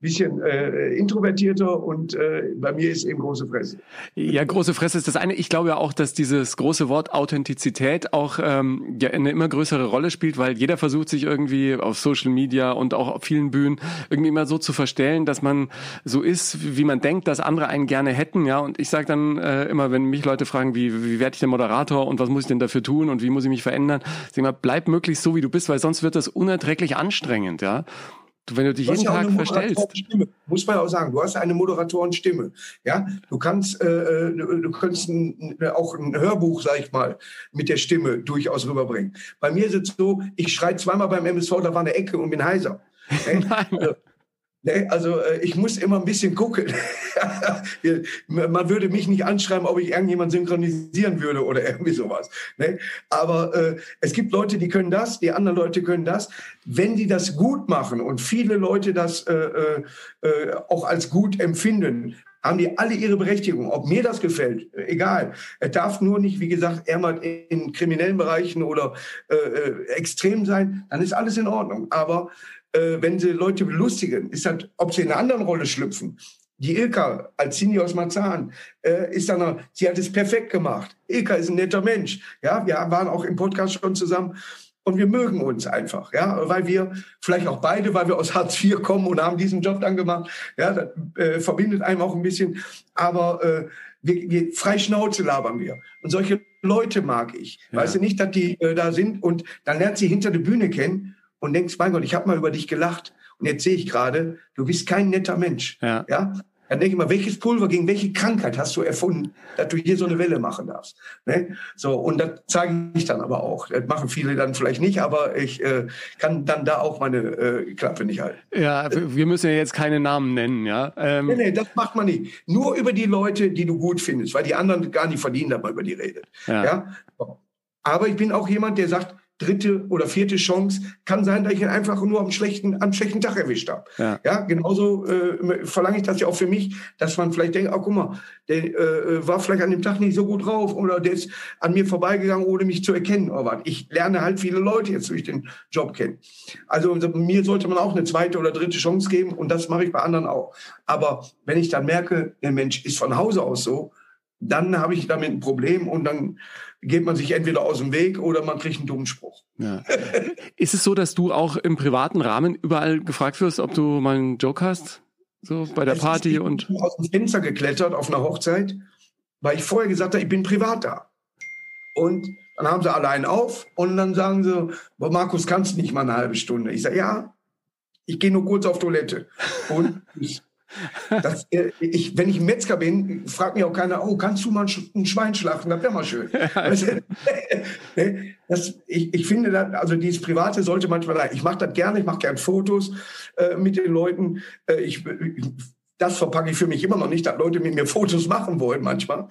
bisschen äh, introvertierter und äh, bei mir ist eben große Fresse. Ja, große Fresse ist das eine. Ich glaube ja auch, dass dieses große Wort Authentizität auch ähm, ja eine immer größere Rolle spielt, weil jeder versucht sich irgendwie auf Social Media und auch auf vielen Bühnen irgendwie immer so zu verstellen, dass man so ist, wie man denkt, dass andere einen gerne hätten. Ja, und ich sage dann äh, immer, wenn mich Leute fragen, wie, wie werde ich denn Moderator und was muss ich denn dafür tun und wie muss ich mich verändern, sag mal, bleib möglichst so, wie du bist, weil sonst wird das unerträglich anstrengend. Ja. Du, wenn du dich du jeden ja Tag verstellst. Stimme, muss man auch sagen, du hast eine Moderatorenstimme. Ja, du kannst, äh, äh du, du kannst ein, auch ein Hörbuch, sag ich mal, mit der Stimme durchaus rüberbringen. Bei mir ist es so, ich schreie zweimal beim MSV, da war eine Ecke und bin heiser. Nein. Also, Nee, also äh, ich muss immer ein bisschen gucken. Man würde mich nicht anschreiben, ob ich irgendjemand synchronisieren würde oder irgendwie sowas. Nee? Aber äh, es gibt Leute, die können das, die anderen Leute können das. Wenn die das gut machen und viele Leute das äh, äh, äh auch als gut empfinden, haben die alle ihre Berechtigung. Ob mir das gefällt, egal. Er darf nur nicht, wie gesagt, er mal in kriminellen Bereichen oder äh, äh, extrem sein, dann ist alles in Ordnung. Aber äh, wenn sie Leute belustigen, ist das, ob sie in einer anderen Rolle schlüpfen. Die Ilka als Cindy aus Marzahn äh, ist dann, noch, sie hat es perfekt gemacht. Ilka ist ein netter Mensch. Ja, wir waren auch im Podcast schon zusammen. und wir mögen uns einfach, ja, weil wir vielleicht auch beide, weil wir aus Hartz IV kommen und haben diesen Job dann gemacht, ja, das äh, verbindet einem auch ein bisschen, aber äh, wir, wir frei Schnauze labern wir und solche Leute mag ich, ja. weißt du nicht, dass die äh, da sind und dann lernt sie hinter der Bühne kennen und denkst, mein Gott, ich habe mal über dich gelacht und jetzt sehe ich gerade, du bist kein netter Mensch, ja, ja? Dann denke ich mal, welches Pulver gegen welche Krankheit hast du erfunden, dass du hier so eine Welle machen darfst? Ne? So, und das zeige ich dann aber auch. Das machen viele dann vielleicht nicht, aber ich äh, kann dann da auch meine äh, Klappe nicht halten. Ja, wir müssen ja jetzt keine Namen nennen, ja. Ähm. Nee, nee, das macht man nicht. Nur über die Leute, die du gut findest, weil die anderen gar nicht verdienen, dass man über die redet. Ja. ja? Aber ich bin auch jemand, der sagt, dritte oder vierte Chance. Kann sein, dass ich ihn einfach nur am schlechten, am schlechten Tag erwischt habe. Ja. ja, genauso äh, verlange ich das ja auch für mich, dass man vielleicht denkt, oh, guck mal, der äh, war vielleicht an dem Tag nicht so gut drauf oder der ist an mir vorbeigegangen, ohne mich zu erkennen. Aber ich lerne halt viele Leute jetzt durch den Job kennen. Also mir sollte man auch eine zweite oder dritte Chance geben und das mache ich bei anderen auch. Aber wenn ich dann merke, der Mensch ist von Hause aus so, dann habe ich damit ein Problem und dann geht man sich entweder aus dem Weg oder man kriegt einen dummen Spruch. Ja. Ist es so, dass du auch im privaten Rahmen überall gefragt wirst, ob du mal einen Joke hast? So bei der Party und. Ich bin aus dem Fenster geklettert auf einer Hochzeit, weil ich vorher gesagt habe, ich bin privat da. Und dann haben sie alle einen auf und dann sagen sie, Markus, kannst du nicht mal eine halbe Stunde? Ich sage, ja, ich gehe nur kurz auf Toilette. Und das, äh, ich, wenn ich Metzger bin, fragt mich auch keiner, oh, kannst du mal ein Schwein schlachten? Das wäre mal schön. Ne? das, ich, ich finde, das, also dieses Private sollte manchmal, ich mache das gerne, ich mache gerne Fotos äh, mit den Leuten. Äh, ich, das verpacke ich für mich immer noch nicht, dass Leute mit mir Fotos machen wollen manchmal.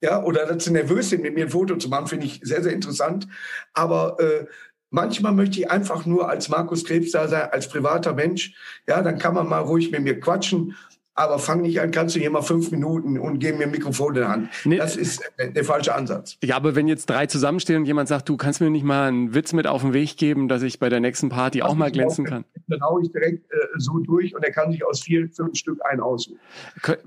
Ja, oder dass sie nervös sind, mit mir ein Foto zu machen, finde ich sehr, sehr interessant. Aber äh, Manchmal möchte ich einfach nur als Markus Krebs da sein, als privater Mensch. Ja, dann kann man mal ruhig mit mir quatschen. Aber fang nicht an, kannst du hier mal fünf Minuten und gib mir ein Mikrofon in die Hand. Nee. Das ist der, der falsche Ansatz. Ja, aber wenn jetzt drei zusammenstehen und jemand sagt, du kannst mir nicht mal einen Witz mit auf den Weg geben, dass ich bei der nächsten Party auch mal glänzen kann. Dann hau ich direkt äh, so durch und er kann sich aus vier, fünf Stück einen aussuchen.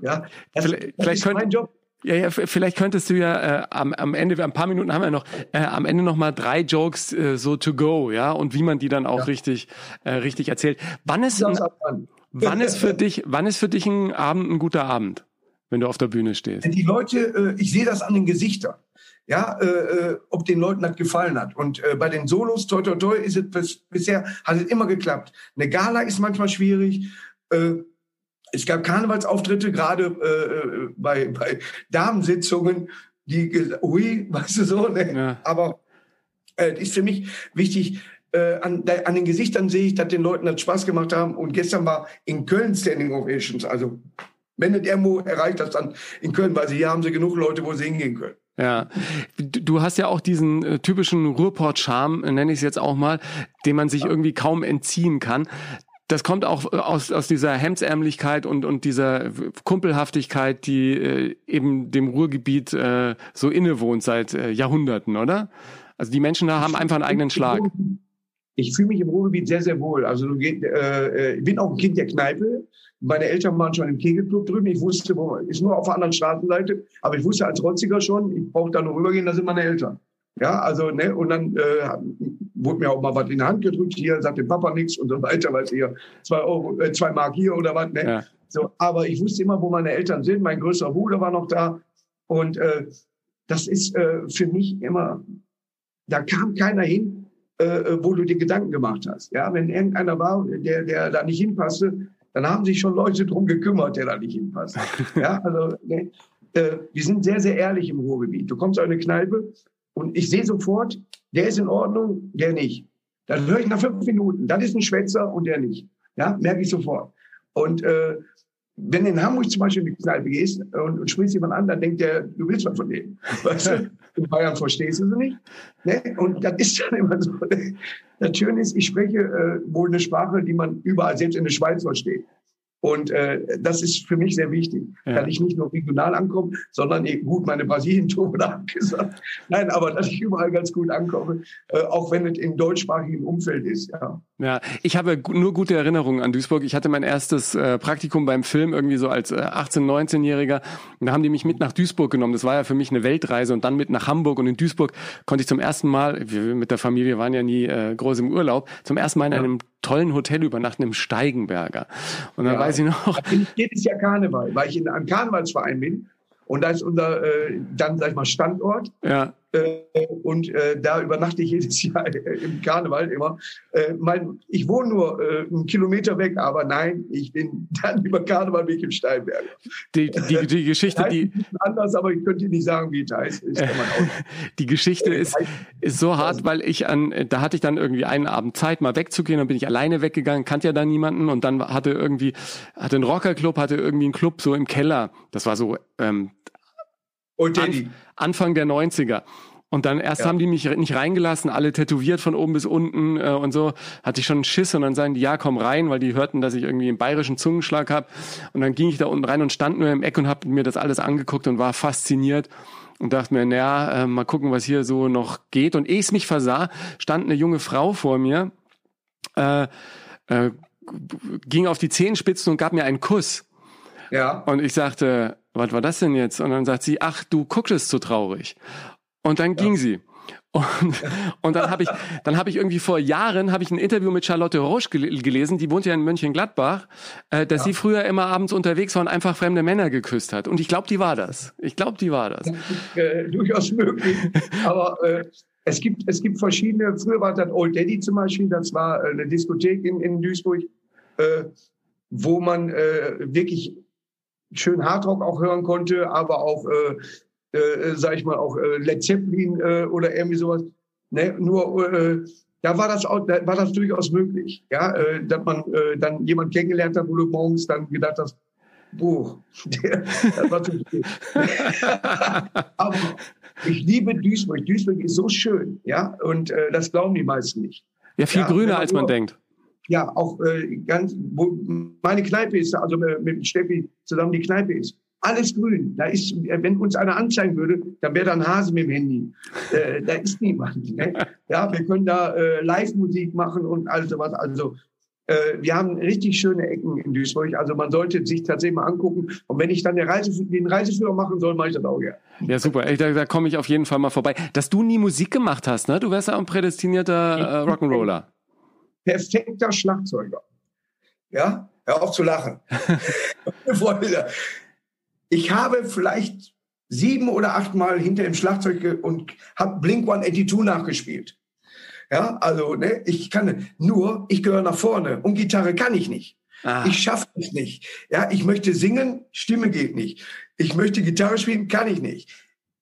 Ja, das, vielleicht, das ist mein Job. Ja, ja, vielleicht könntest du ja äh, am, am Ende, ein paar Minuten haben wir noch, äh, am Ende noch mal drei Jokes äh, so to go, ja, und wie man die dann auch ja. richtig, äh, richtig erzählt. Wann ist, ein, wann ist für dich, wann ist für dich ein Abend ein guter Abend, wenn du auf der Bühne stehst? Die Leute, äh, ich sehe das an den Gesichtern, ja, äh, äh, ob den Leuten das gefallen hat. Und äh, bei den Solos, toi toi toi, ist es bis, bisher hat es immer geklappt. Eine Gala ist manchmal schwierig. Äh, es gab Karnevalsauftritte, gerade äh, äh, bei, bei Damensitzungen, die, ui, weißt du so, ne? Ja. aber äh, ist für mich wichtig, äh, an, an den Gesichtern sehe ich, dass den Leuten das Spaß gemacht haben. Und gestern war in Köln Standing Ovations. Also wenn das irgendwo erreicht das dann in Köln, weil sie hier haben sie genug Leute, wo sie hingehen können. Ja, du hast ja auch diesen äh, typischen Ruhrport-Charme, nenne ich es jetzt auch mal, den man sich irgendwie kaum entziehen kann das kommt auch äh, aus, aus dieser Hemdsärmlichkeit und, und dieser Kumpelhaftigkeit, die äh, eben dem Ruhrgebiet äh, so innewohnt seit äh, Jahrhunderten, oder? Also die Menschen da haben einfach einen eigenen Schlag. Ich fühle mich im Ruhrgebiet sehr, sehr wohl. Also äh, äh, ich bin auch ein Kind der Kneipe. Meine Eltern waren schon im Kegelclub drüben. Ich wusste, ist nur auf der anderen Straßenseite, aber ich wusste als Rotziger schon, ich brauche da nur rübergehen, da sind meine Eltern. Ja, also, ne, und dann äh, wurde mir auch mal was in die Hand gedrückt, hier sagt dem Papa nichts und so weiter, weil hier zwei Euro, äh, zwei Mark hier oder was, ne? Ja. So, aber ich wusste immer, wo meine Eltern sind. Mein größter Bruder war noch da. Und äh, das ist äh, für mich immer, da kam keiner hin, äh, wo du dir Gedanken gemacht hast. Ja, wenn irgendeiner war, der, der da nicht hinpasste, dann haben sich schon Leute drum gekümmert, der da nicht hinpasst. ja, also ne, äh, wir sind sehr, sehr ehrlich im Ruhrgebiet. Du kommst auf eine Kneipe und ich sehe sofort, der ist in Ordnung, der nicht. Dann höre ich nach fünf Minuten, das ist ein Schwätzer und der nicht. Ja, merke ich sofort. Und äh, wenn du in Hamburg zum Beispiel in die Kneipe gehst und, und sprichst jemand an, dann denkt der, du willst was von dem. Weißt du? In Bayern verstehst du sie nicht. Ne? Und das ist dann immer so. Ne? Das Schöne ist, ich spreche äh, wohl eine Sprache, die man überall, selbst in der Schweiz versteht. Und äh, das ist für mich sehr wichtig, ja. dass ich nicht nur regional ankomme, sondern eben gut meine Brasilien-Tour abgesagt. Nein, aber dass ich überall ganz gut ankomme, äh, auch wenn es im deutschsprachigen Umfeld ist. Ja. Ja, ich habe nur gute Erinnerungen an Duisburg. Ich hatte mein erstes äh, Praktikum beim Film irgendwie so als äh, 18-, 19-Jähriger. Und da haben die mich mit nach Duisburg genommen. Das war ja für mich eine Weltreise und dann mit nach Hamburg. Und in Duisburg konnte ich zum ersten Mal, wir mit der Familie waren ja nie äh, groß im Urlaub, zum ersten Mal in einem tollen Hotel übernachten im Steigenberger. Und dann Ja. weiß ich noch, ich jedes Jahr Karneval, weil ich in einem Karnevalsverein bin. Und da ist unser äh, dann, sag ich mal, Standort. ja, und äh, da übernachte ich jedes Jahr äh, im Karneval immer. Äh, mein, ich wohne nur äh, einen Kilometer weg, aber nein, ich bin dann über Karneval ich im Steinberg. die, die, die Geschichte, die, anders, aber ich könnte nicht sagen, wie es heißt. Die Geschichte ist, ist so hart, weil ich an, da hatte ich dann irgendwie einen Abend Zeit, mal wegzugehen, dann bin ich alleine weggegangen, kannte ja da niemanden und dann hatte irgendwie, hatte ein Rockerclub, hatte irgendwie einen Club so im Keller. Das war so ähm, Und Daddy. Anfang der 90er. Und dann erst Ja. haben die mich nicht reingelassen, alle tätowiert von oben bis unten äh, und so. Hatte ich schon einen Schiss und dann sagen die, ja, komm rein, weil die hörten, dass ich irgendwie einen bayerischen Zungenschlag habe. Und dann ging ich da unten rein und stand nur im Eck und habe mir das alles angeguckt und war fasziniert und dachte mir, naja, äh, mal gucken, was hier so noch geht. Und ehe ich mich versah, stand eine junge Frau vor mir, äh, äh, ging auf die Zehenspitzen und gab mir einen Kuss. Ja. Und ich sagte, was war das denn jetzt? Und dann sagt sie, ach, du guckst so traurig. Und dann ging sie. Und, und dann habe ich, dann habe ich irgendwie vor Jahren habe ich ein Interview mit Charlotte Roche gel gelesen, die wohnt ja in Mönchengladbach, äh, dass sie früher immer abends unterwegs war und einfach fremde Männer geküsst hat. Und ich glaube, die war das. Ich glaube, die war das. äh, durchaus möglich. Aber äh, es gibt es gibt verschiedene. Früher war das Old Daddy zum Beispiel. Das war äh, eine Diskothek in, in Duisburg, äh, wo man äh, wirklich schön Hardrock auch hören konnte, aber auch äh, äh, sag ich mal auch äh, Led Zeppelin äh, oder irgendwie sowas. Ne? Nur äh, da war das auch, da war das durchaus möglich, ja, äh, dass man äh, dann jemand kennengelernt hat, wo du morgens dann gedacht hast, boah, der, das war zu viel. Aber ich liebe Duisburg. Duisburg ist so schön, ja, und äh, das glauben die meisten nicht. Ja, viel Ja, grüner, als man nur- denkt. Ja, auch äh, ganz, wo meine Kneipe ist, also äh, mit Steffi zusammen die Kneipe ist. Alles grün. Da ist, äh, wenn uns einer anzeigen würde, dann wäre da ein Hase mit dem Handy. Äh, da ist niemand. Ne? Ja, wir können da äh, Live-Musik machen und all sowas. Also äh, wir haben richtig schöne Ecken in Duisburg. Also man sollte sich tatsächlich mal angucken. Und wenn ich dann den, Reise, den Reiseführer machen soll, mache ich das auch gerne. Ja, super. Da, da komme ich auf jeden Fall mal vorbei. Dass du nie Musik gemacht hast, ne? Du wärst ja ein prädestinierter äh, Rock'n'Roller. Perfekter Schlagzeuger. Ja, hör auf zu lachen. Ich habe vielleicht sieben oder acht Mal hinter dem Schlagzeug und habe Blink 182 nachgespielt. Ja, also ne, ich kann nur, ich gehöre nach vorne und Gitarre kann ich nicht. Ah. Ich schaffe es nicht. Ja, ich möchte singen, Stimme geht nicht. Ich möchte Gitarre spielen, kann ich nicht.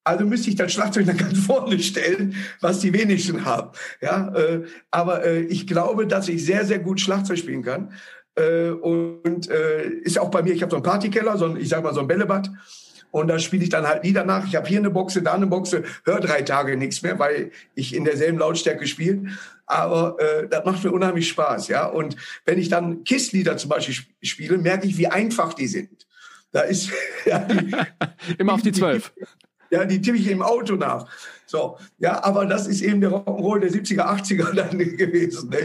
Also müsste ich das Schlagzeug dann ganz vorne stellen, was die wenigsten haben. Ja, äh, aber äh, ich glaube, dass ich sehr, sehr gut Schlagzeug spielen kann. Äh, und äh, ist auch bei mir, ich habe so einen Partykeller, so ein, ich sag mal so ein Bällebad. Und da spiele ich dann halt Lieder nach. Ich habe hier eine Boxe, da eine Boxe, höre drei Tage nichts mehr, weil ich in derselben Lautstärke spiele. Aber äh, das macht mir unheimlich Spaß, ja. Und wenn ich dann Kiss-Lieder zum Beispiel sp- spiele, merke ich, wie einfach die sind. Da ist ja, Immer auf die zwölf. Ja, die tippe ich im Auto nach. So, ja, aber das ist eben der Rock'n'Roll der 70er, 80er dann gewesen. Ne?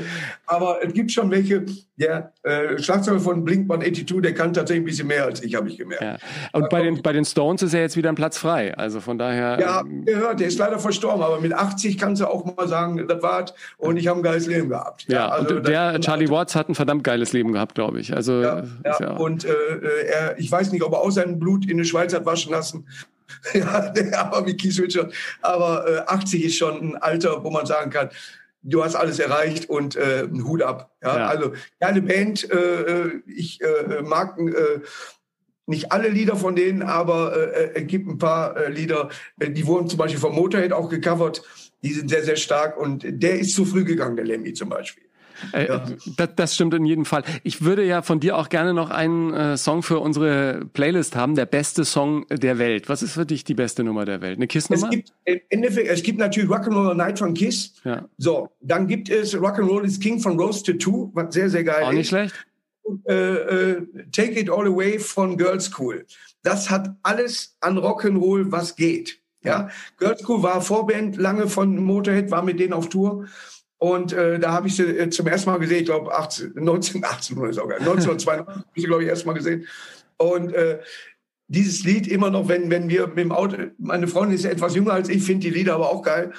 Aber es gibt schon welche, der äh, Schlagzeuger von Blink-182, der kann tatsächlich ein bisschen mehr als ich, habe ich gemerkt. Ja. Und bei den, bei den Stones ist ja jetzt wieder ein Platz frei. Also von daher. Ja, ähm, gehört, der ist leider verstorben, aber mit 80 kannst du auch mal sagen, das war's und ich habe ein geiles Leben gehabt. ja, also und der Charlie Watts hat ein verdammt geiles Leben gehabt, glaube ich. Also Ja, ja. ja, und äh, äh, er, ich weiß nicht, ob er auch sein Blut in die Schweiz hat waschen lassen. ja, der- aber wie Keith Richards. Aber äh, 80 ist schon ein Alter, wo man sagen kann, du hast alles erreicht und äh, einen Hut ab. Ja, Ja. also geile Band. Äh, äh, ich äh, mag äh, nicht alle Lieder von denen, aber äh, es gibt ein paar äh, Lieder, äh, die wurden zum Beispiel vom Motorhead auch gecovert. Die sind sehr, sehr stark und der ist zu früh gegangen, der Lemmy zum Beispiel. Äh, Ja. das, das stimmt in jedem Fall. Ich würde ja von dir auch gerne noch einen äh, Song für unsere Playlist haben, der beste Song der Welt. Was ist für dich die beste Nummer der Welt? Eine Es Kissnummer? gibt im Endeffekt, es gibt natürlich Rock'n'Roll Night von Kiss. Ja. So, dann gibt es Rock'n'Roll is King von Rose Tattoo, was sehr, sehr geil Auch nicht ist. schlecht? Äh, äh, Take It All Away von Girls School. Das hat alles an Rock'n'Roll, was geht. Ja, Girls School war Vorband lange von Motorhead, war mit denen auf Tour. Und äh, da habe ich sie äh, zum ersten Mal gesehen, ich glaube 1918 oder sogar, 1992 habe ich sie, glaube ich, erst mal gesehen. Und äh, dieses Lied immer noch, wenn, wenn wir mit dem Auto, meine Freundin ist etwas jünger als ich, finde die Lieder aber auch geil.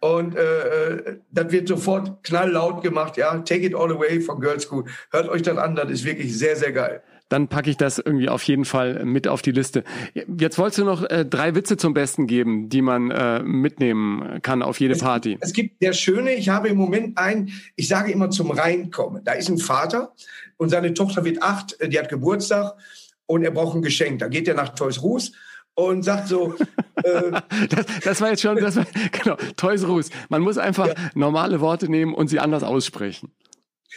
Und äh, äh, das wird sofort knalllaut gemacht, ja. Take it all away von Girls School. Hört euch das an, das ist wirklich sehr, sehr geil. Dann packe ich das irgendwie auf jeden Fall mit auf die Liste. Jetzt wolltest du noch äh, drei Witze zum Besten geben, die man äh, mitnehmen kann auf jede es Party. Es gibt der Schöne, ich habe im Moment einen, ich sage immer zum Reinkommen. Da ist ein Vater und seine Tochter wird acht, die hat Geburtstag und er braucht ein Geschenk. Da geht er nach Toys R Us und sagt so. Äh, das, das, war jetzt schon, das war, genau, Toys R Us. Man muss einfach ja. normale Worte nehmen und sie anders aussprechen.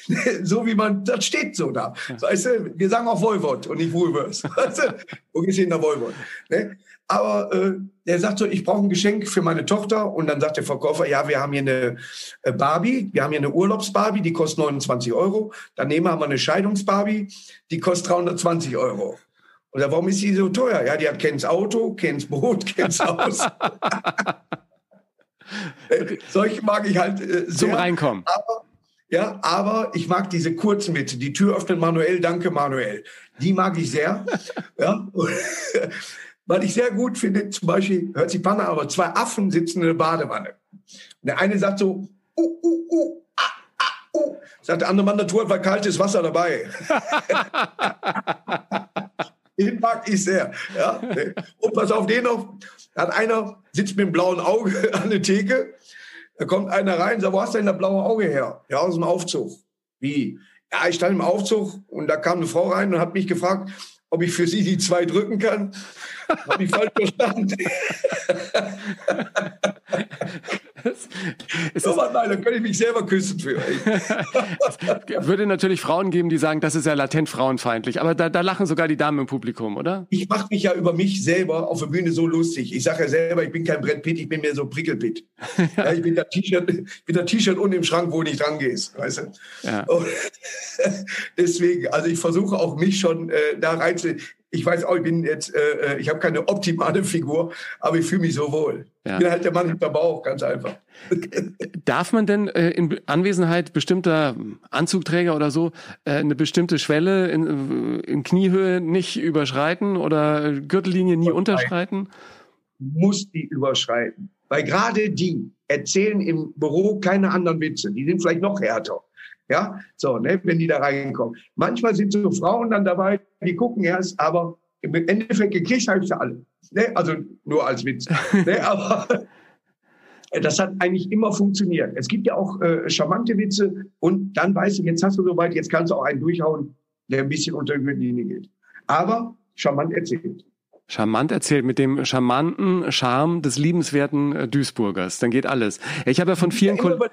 so wie man, das steht so da. Weißt du, wir sagen auch Voivod und nicht Woolworths. Weißt du, wo geht's hin nach Voivod? Ne? Aber äh, der sagt so, ich brauche ein Geschenk für meine Tochter. Und dann sagt der Verkäufer, ja, wir haben hier eine äh, Barbie, wir haben hier eine Urlaubsbarbie, die kostet 29 Euro. Daneben haben wir eine Scheidungsbarbie, die kostet 320 Euro. Oder warum ist sie so teuer? Ja, die hat kennt's Auto, kennt's Boot, kennt's Haus. äh, solche mag ich halt äh, sehr. Zum Reinkommen. Aber, ja, aber ich mag diese kurzen Witze. Die Tür öffnet Manuel, danke Manuel. Die mag ich sehr. ja. Weil ich sehr gut finde, zum Beispiel, hört sich Panne, aber zwei Affen sitzen in der Badewanne. Und der eine sagt so, uh, uh, uh, ah, ah, uh. Sagt der andere Mann, Natur war kaltes Wasser dabei. den mag ich sehr. Ja? Und pass auf, den noch, hat einer, sitzt mit dem blauen Auge an der Theke, da kommt einer rein, sagt, wo hast du denn das blaue Auge her? Ja, aus dem Aufzug. Wie? Ja, ich stand im Aufzug und da kam eine Frau rein und hat mich gefragt, ob ich für sie die zwei drücken kann. Habe ich falsch verstanden. es so, nein, da könnte ich mich selber küssen für. es würde natürlich Frauen geben, die sagen, das ist ja latent frauenfeindlich. Aber da, da lachen sogar die Damen im Publikum, oder? Ich mache mich ja über mich selber auf der Bühne so lustig. Ich sage ja selber, ich bin kein Brett Pitt, ich bin mehr so Prickelpitt. ja. ich bin der T-Shirt, bin der T-Shirt unten im Schrank, wo du nicht dran gehst. Weißt du? Ja. deswegen, also ich versuche auch mich schon äh, da rein zu ich weiß auch, ich bin jetzt, äh, äh ich habe keine optimale Figur, aber ich fühle mich so wohl. Ja. Ich bin halt der Mann hinter Bauch, ganz einfach. Darf man denn äh, in Anwesenheit bestimmter Anzugträger oder so äh, eine bestimmte Schwelle in, in Kniehöhe nicht überschreiten oder Gürtellinie nie unterschreiten? Muss die überschreiten. Weil gerade die erzählen im Büro keine anderen Witze. Die sind vielleicht noch härter. Ja, so, ne, wenn die da reinkommen. Manchmal sind so Frauen dann dabei, die gucken erst, aber im Endeffekt gekriegt habe ich sie alle. Ne? Also nur als Witz. ne? Aber das hat eigentlich immer funktioniert. Es gibt ja auch äh, charmante Witze und dann weißt du, jetzt hast du soweit, jetzt kannst du auch einen durchhauen, der ein bisschen unter die Linie geht. Aber charmant erzählt. Charmant erzählt, mit dem charmanten Charme des liebenswerten äh, Duisburgers. Dann geht alles. Ich habe ja von vielen ja, Kollegen.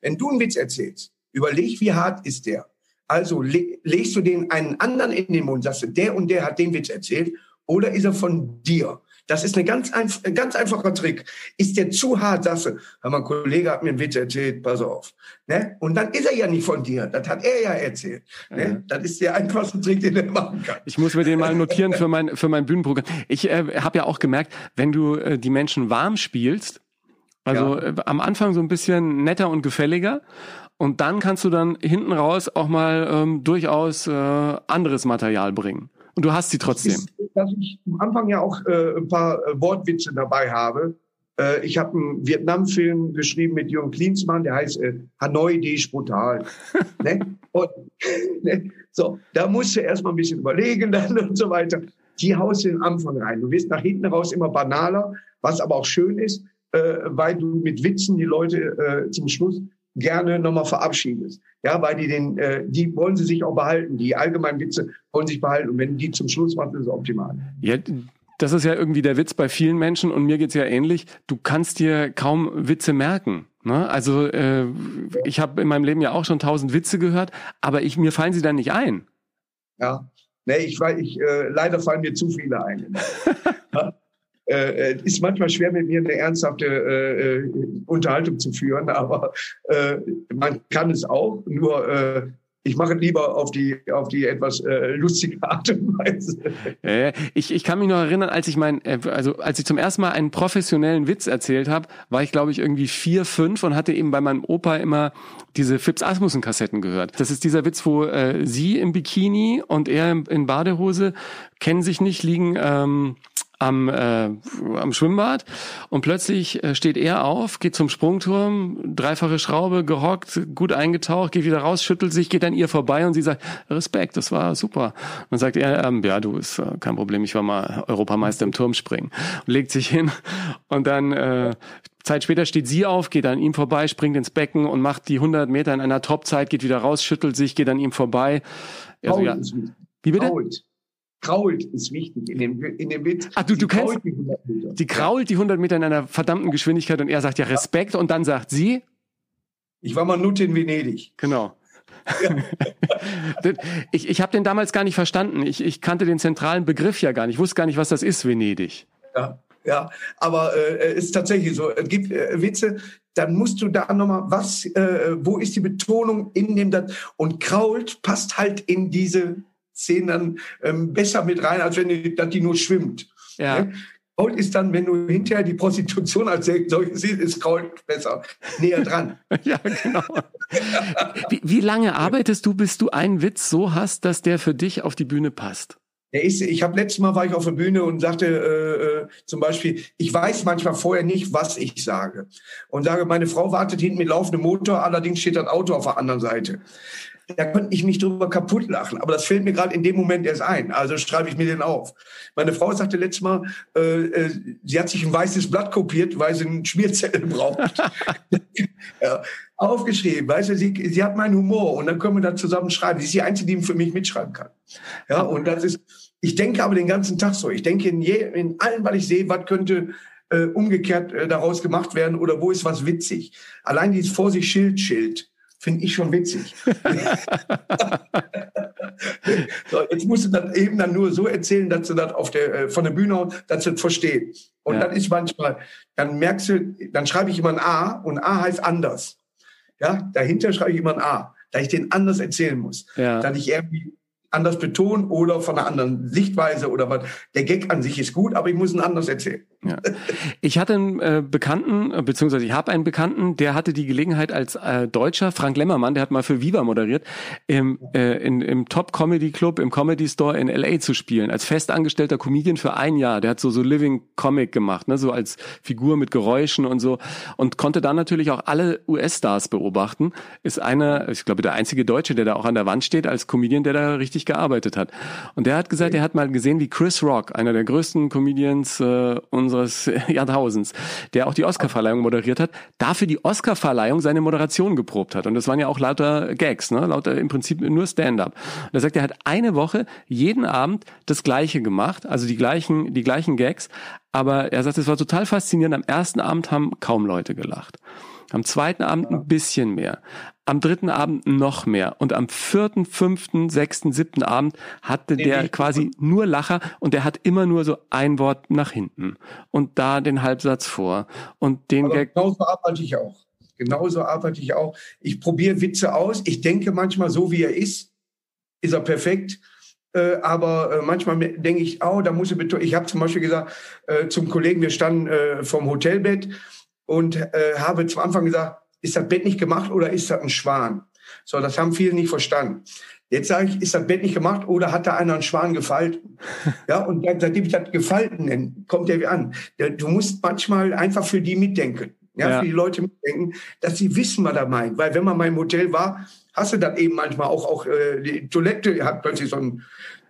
Wenn du einen Witz erzählst, überleg, wie hart ist der. Also le legst du den einen anderen in den Mund, sagst du, der und der hat den Witz erzählt, oder ist er von dir? Das ist eine ganz einf ein ganz einfacher Trick. Ist der zu hart, sagst du, mein Kollege hat mir einen Witz erzählt, pass auf. Ne? Und dann ist er ja nicht von dir. Das hat er ja erzählt. Ne? Ja. Das ist der einfachste Trick, den er machen kann. Ich muss mir den mal notieren für mein, für mein Bühnenprogramm. Ich äh, habe ja auch gemerkt, wenn du äh, die Menschen warm spielst, also ja. äh, am Anfang so ein bisschen netter und gefälliger und dann kannst du dann hinten raus auch mal ähm, durchaus äh, anderes Material bringen. Und du hast sie trotzdem. Ist, dass ich am Anfang ja auch äh, ein paar äh, Wortwitze dabei habe. Äh, ich habe einen Vietnam-Film geschrieben mit Jürgen Klinsmann, der heißt äh, Hanoi, ist brutal. ne? Und, ne? So, da musst du erstmal ein bisschen überlegen dann und so weiter. Die haust du den Anfang rein. Du wirst nach hinten raus immer banaler, was aber auch schön ist, äh, weil du mit Witzen die Leute äh, zum Schluss gerne nochmal verabschiedest. Ja, weil die den, äh, die wollen sie sich auch behalten. Die allgemeinen Witze wollen sich behalten. Und wenn die zum Schluss machen, ist es optimal. Ja, das ist ja irgendwie der Witz bei vielen Menschen und mir geht's ja ähnlich. Du kannst dir kaum Witze merken. Ne? Also äh, ich habe in meinem Leben ja auch schon tausend Witze gehört, aber ich, mir fallen sie dann nicht ein. Ja, nee, ich, ich äh, leider fallen mir zu viele ein. äh, ist manchmal schwer, mit mir eine ernsthafte äh, äh, Unterhaltung zu führen, aber äh, man kann es auch. Nur äh, ich mache es lieber auf die, auf die etwas äh, lustige Art und Weise. Äh, ich, ich kann mich noch erinnern, als ich mein, äh, also als ich zum ersten Mal einen professionellen Witz erzählt habe, war ich glaube ich irgendwie vier, fünf und hatte eben bei meinem Opa immer diese Fips Asmussen Kassetten gehört. Das ist dieser Witz, wo äh, sie im Bikini und er in Badehose kennen sich nicht, liegen ähm, am, äh, am Schwimmbad und plötzlich äh, steht er auf, geht zum Sprungturm, dreifache Schraube, gehockt, gut eingetaucht, geht wieder raus, schüttelt sich, geht an ihr vorbei und sie sagt, Respekt, das war super. Und dann sagt er, ähm, ja, du, ist äh, kein Problem, ich war mal Europameister im Turmspringen. Und legt sich hin und dann äh, Zeit später steht sie auf, geht an ihm vorbei, springt ins Becken und macht die 100 Meter in einer Topzeit, geht wieder raus, schüttelt sich, geht an ihm vorbei. Also, ja. Wie bitte? Krault. Krault ist wichtig in dem, in dem Witz. Ach, du, du kennst, die 100 Meter. die krault die 100 Meter in einer verdammten Geschwindigkeit und er sagt ja Respekt und dann sagt sie, Ich war mal Nutte in Venedig. genau. ich ich habe den damals gar nicht verstanden. Ich, ich kannte den zentralen Begriff ja gar nicht. Ich wusste gar nicht, was das ist, Venedig. Ja, ja. aber äh, ist tatsächlich so. Es gibt äh, Witze, dann musst du da nochmal, was, äh, wo ist die Betonung in dem, das, und Krault passt halt in diese Szenen dann ähm, besser mit rein, als wenn die, dass die nur schwimmt. Ja. Ne? Krault ist dann, wenn du hinterher die Prostitution als solches siehst, ist Krault besser, näher dran. Ja, genau. Wie, wie lange arbeitest du, bis du einen Witz so hast, dass der für dich auf die Bühne passt? Der ist, ich habe letztes Mal war ich auf der Bühne und sagte äh, äh, zum Beispiel, ich weiß manchmal vorher nicht, was ich sage. Und sage, meine Frau wartet hinten mit laufendem Motor, allerdings steht das Auto auf der anderen Seite. Da könnte ich mich drüber kaputt lachen, aber das fällt mir gerade in dem Moment erst ein. Also schreibe ich mir den auf. Meine Frau sagte letztes Mal, äh, äh, sie hat sich ein weißes Blatt kopiert, weil sie einen Schmierzettel braucht. ja, aufgeschrieben, weißt du, sie, sie hat meinen Humor und dann können wir da zusammen schreiben. Sie ist die Einzige, die für mich mitschreiben kann. Ja, und das ist, ich denke aber den ganzen Tag so. Ich denke in, je, in allem, was ich sehe, was könnte äh, umgekehrt äh, daraus gemacht werden oder wo ist was witzig. Allein dieses vor sich Schild, Schild finde ich schon witzig. so, jetzt musst du das eben dann nur so erzählen, dass du das auf der, äh, von der Bühne, dass du das verstehst. Und Ja. dann ist manchmal, dann merkst du, dann schreibe ich immer ein A und A heißt anders. Ja, dahinter schreibe ich immer ein A, da ich den anders erzählen muss. Ja. Dass ich irgendwie anders betone oder von einer anderen Sichtweise oder was. Der Gag an sich ist gut, aber ich muss ihn anders erzählen. Ja. Ich hatte einen äh, Bekannten, äh, beziehungsweise ich habe einen Bekannten, der hatte die Gelegenheit als äh, Deutscher, Frank Lemmermann, der hat mal für Viva moderiert, im, äh, in, im Top Comedy Club, im Comedy Store in LA zu spielen, als festangestellter Comedian für ein Jahr. Der hat so, so Living Comic gemacht, ne, so als Figur mit Geräuschen und so und konnte dann natürlich auch alle US-Stars beobachten. Ist einer, ich glaube, der einzige Deutsche, der da auch an der Wand steht, als Comedian, der da richtig gearbeitet hat. Und der hat gesagt, er hat mal gesehen, wie Chris Rock, einer der größten Comedians äh, unseres Jahrtausends, der auch die Oscarverleihung moderiert hat, dafür die Oscarverleihung seine Moderation geprobt hat. Und das waren ja auch lauter Gags, ne? lauter im Prinzip nur Stand-up. Und er sagt, er hat eine Woche jeden Abend das Gleiche gemacht, also die gleichen, die gleichen Gags. Aber er sagt, es war total faszinierend. Am ersten Abend haben kaum Leute gelacht. Am zweiten Abend ein bisschen mehr. Am dritten Abend noch mehr. Und am vierten, fünften, sechsten, siebten Abend hatte der quasi nur Lacher und der hat immer nur so ein Wort nach hinten und da den Halbsatz vor und den Aber Gag. genauso arbeite ich auch. Genauso arbeite ich auch. Ich probiere Witze aus. Ich denke manchmal, so wie er ist, ist er perfekt. Äh, aber äh, manchmal denke ich, oh, da muss ich betonen. Ich habe zum Beispiel gesagt äh, zum Kollegen, wir standen äh, vom Hotelbett und äh, habe zum Anfang gesagt, ist das Bett nicht gemacht oder ist das ein Schwan? So, das haben viele nicht verstanden. Jetzt sage ich, ist das Bett nicht gemacht oder hat da einer einen Schwan gefalten? Ja, und dann, seitdem ich das gefalten nenne, kommt der wieder an. Du musst manchmal einfach für die mitdenken. Ja, Ja. für die Leute mitdenken, dass sie wissen, was er meint. Weil wenn man mal im Hotel war, hast du dann eben manchmal auch, auch äh, die Toilette hat plötzlich so ein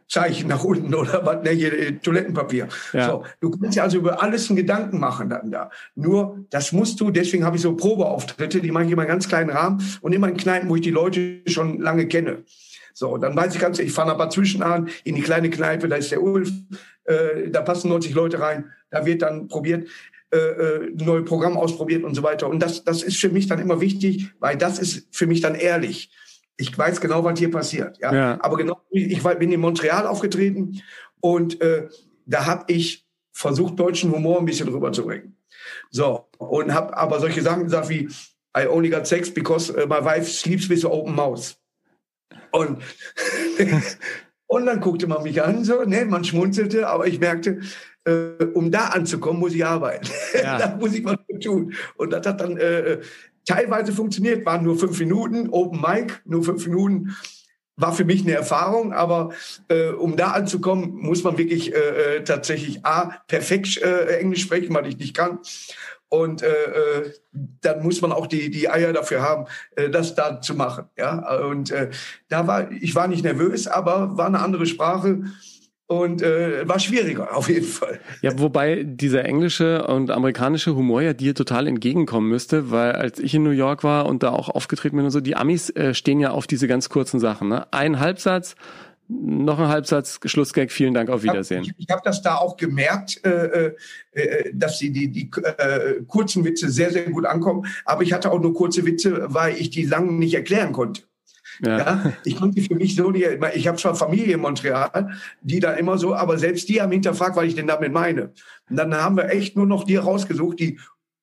Zeichen nach unten oder was, ne, hier, äh, Toilettenpapier. Ja. So, du kannst ja also über alles einen Gedanken machen dann da. Nur, das musst du, deswegen habe ich so Probeauftritte, die mache ich immer in ganz kleinen Rahmen und immer in Kneipen, wo ich die Leute schon lange kenne. So, dann weiß ich ganz, ich fahre nach Bad Zwischenahn in die kleine Kneipe, da ist der Ulf, äh, da passen 90 Leute rein, da wird dann probiert, äh, äh, neue Programm ausprobiert und so weiter. Und das, das ist für mich dann immer wichtig, weil das ist für mich dann ehrlich. Ich weiß genau, was hier passiert. Ja, Ja. aber genau, ich bin in Montreal aufgetreten und äh, da habe ich versucht, deutschen Humor ein bisschen rüberzubringen. So, und habe aber solche Sachen gesagt wie I only got sex because uh, my wife sleeps with an open mouth. Und, und dann guckte man mich an, so, ne, man schmunzelte, aber ich merkte, äh, um da anzukommen, muss ich arbeiten. Ja. da muss ich was tun. Und das hat dann äh, teilweise funktioniert, waren nur fünf Minuten, Open Mic, nur fünf Minuten war für mich eine Erfahrung, aber äh, um da anzukommen, muss man wirklich äh, äh, tatsächlich A, perfekt äh, Englisch sprechen, weil ich nicht kann. Und äh, äh, dann muss man auch die, die Eier dafür haben, äh, das da zu machen. Ja? Und äh, da war, ich war nicht nervös, aber war eine andere Sprache und äh, war schwieriger auf jeden Fall. Ja, wobei dieser englische und amerikanische Humor ja dir total entgegenkommen müsste, weil als ich in New York war und da auch aufgetreten bin und so, die Amis äh, stehen ja auf diese ganz kurzen Sachen. Ne? Ein Halbsatz, noch ein Halbsatz, Schlussgag, vielen Dank, auf Wiedersehen. Ich, ich habe das da auch gemerkt, äh, äh, dass die, die, die äh, kurzen Witze sehr, sehr gut ankommen. Aber ich hatte auch nur kurze Witze, weil ich die langen nicht erklären konnte. Ja. ja. ich konnte für mich so, ich habe zwar Familie in Montreal, die da immer so, aber selbst die haben hinterfragt, was ich denn damit meine. Und dann haben wir echt nur noch die rausgesucht, die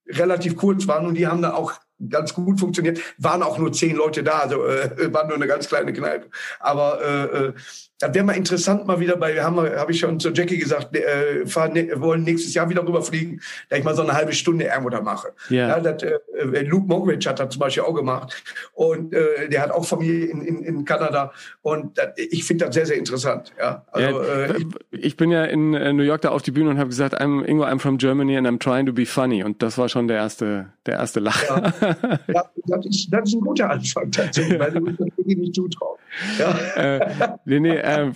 relativ kurz waren und die haben dann auch ganz gut funktioniert. Waren auch nur zehn Leute da, also äh, war nur eine ganz kleine Kneipe. Aber äh, äh das wäre mal interessant, mal wieder bei, haben wir, habe ich schon zu Jackie gesagt, äh, fahren, ne, wollen nächstes Jahr wieder rüberfliegen, da ich mal so eine halbe Stunde irgendwo da mache. Yeah. Ja, das, äh, äh, Luke Mogridge hat das zum Beispiel auch gemacht. Und äh, der hat auch Familie in, in, in Kanada. Und das, ich finde das sehr, sehr interessant. Ja, also, ja, äh, ich, ich, bin ja in äh, New York da auf die Bühne und habe gesagt, I'm Ingo, I'm from Germany and I'm trying to be funny. Und das war schon der erste, der erste Lacher. Ja, ja das, ist, das ist ein guter Anfang tatsächlich, weil du wirklich nicht zutrauen. Ja. Äh, nee, nee, äh,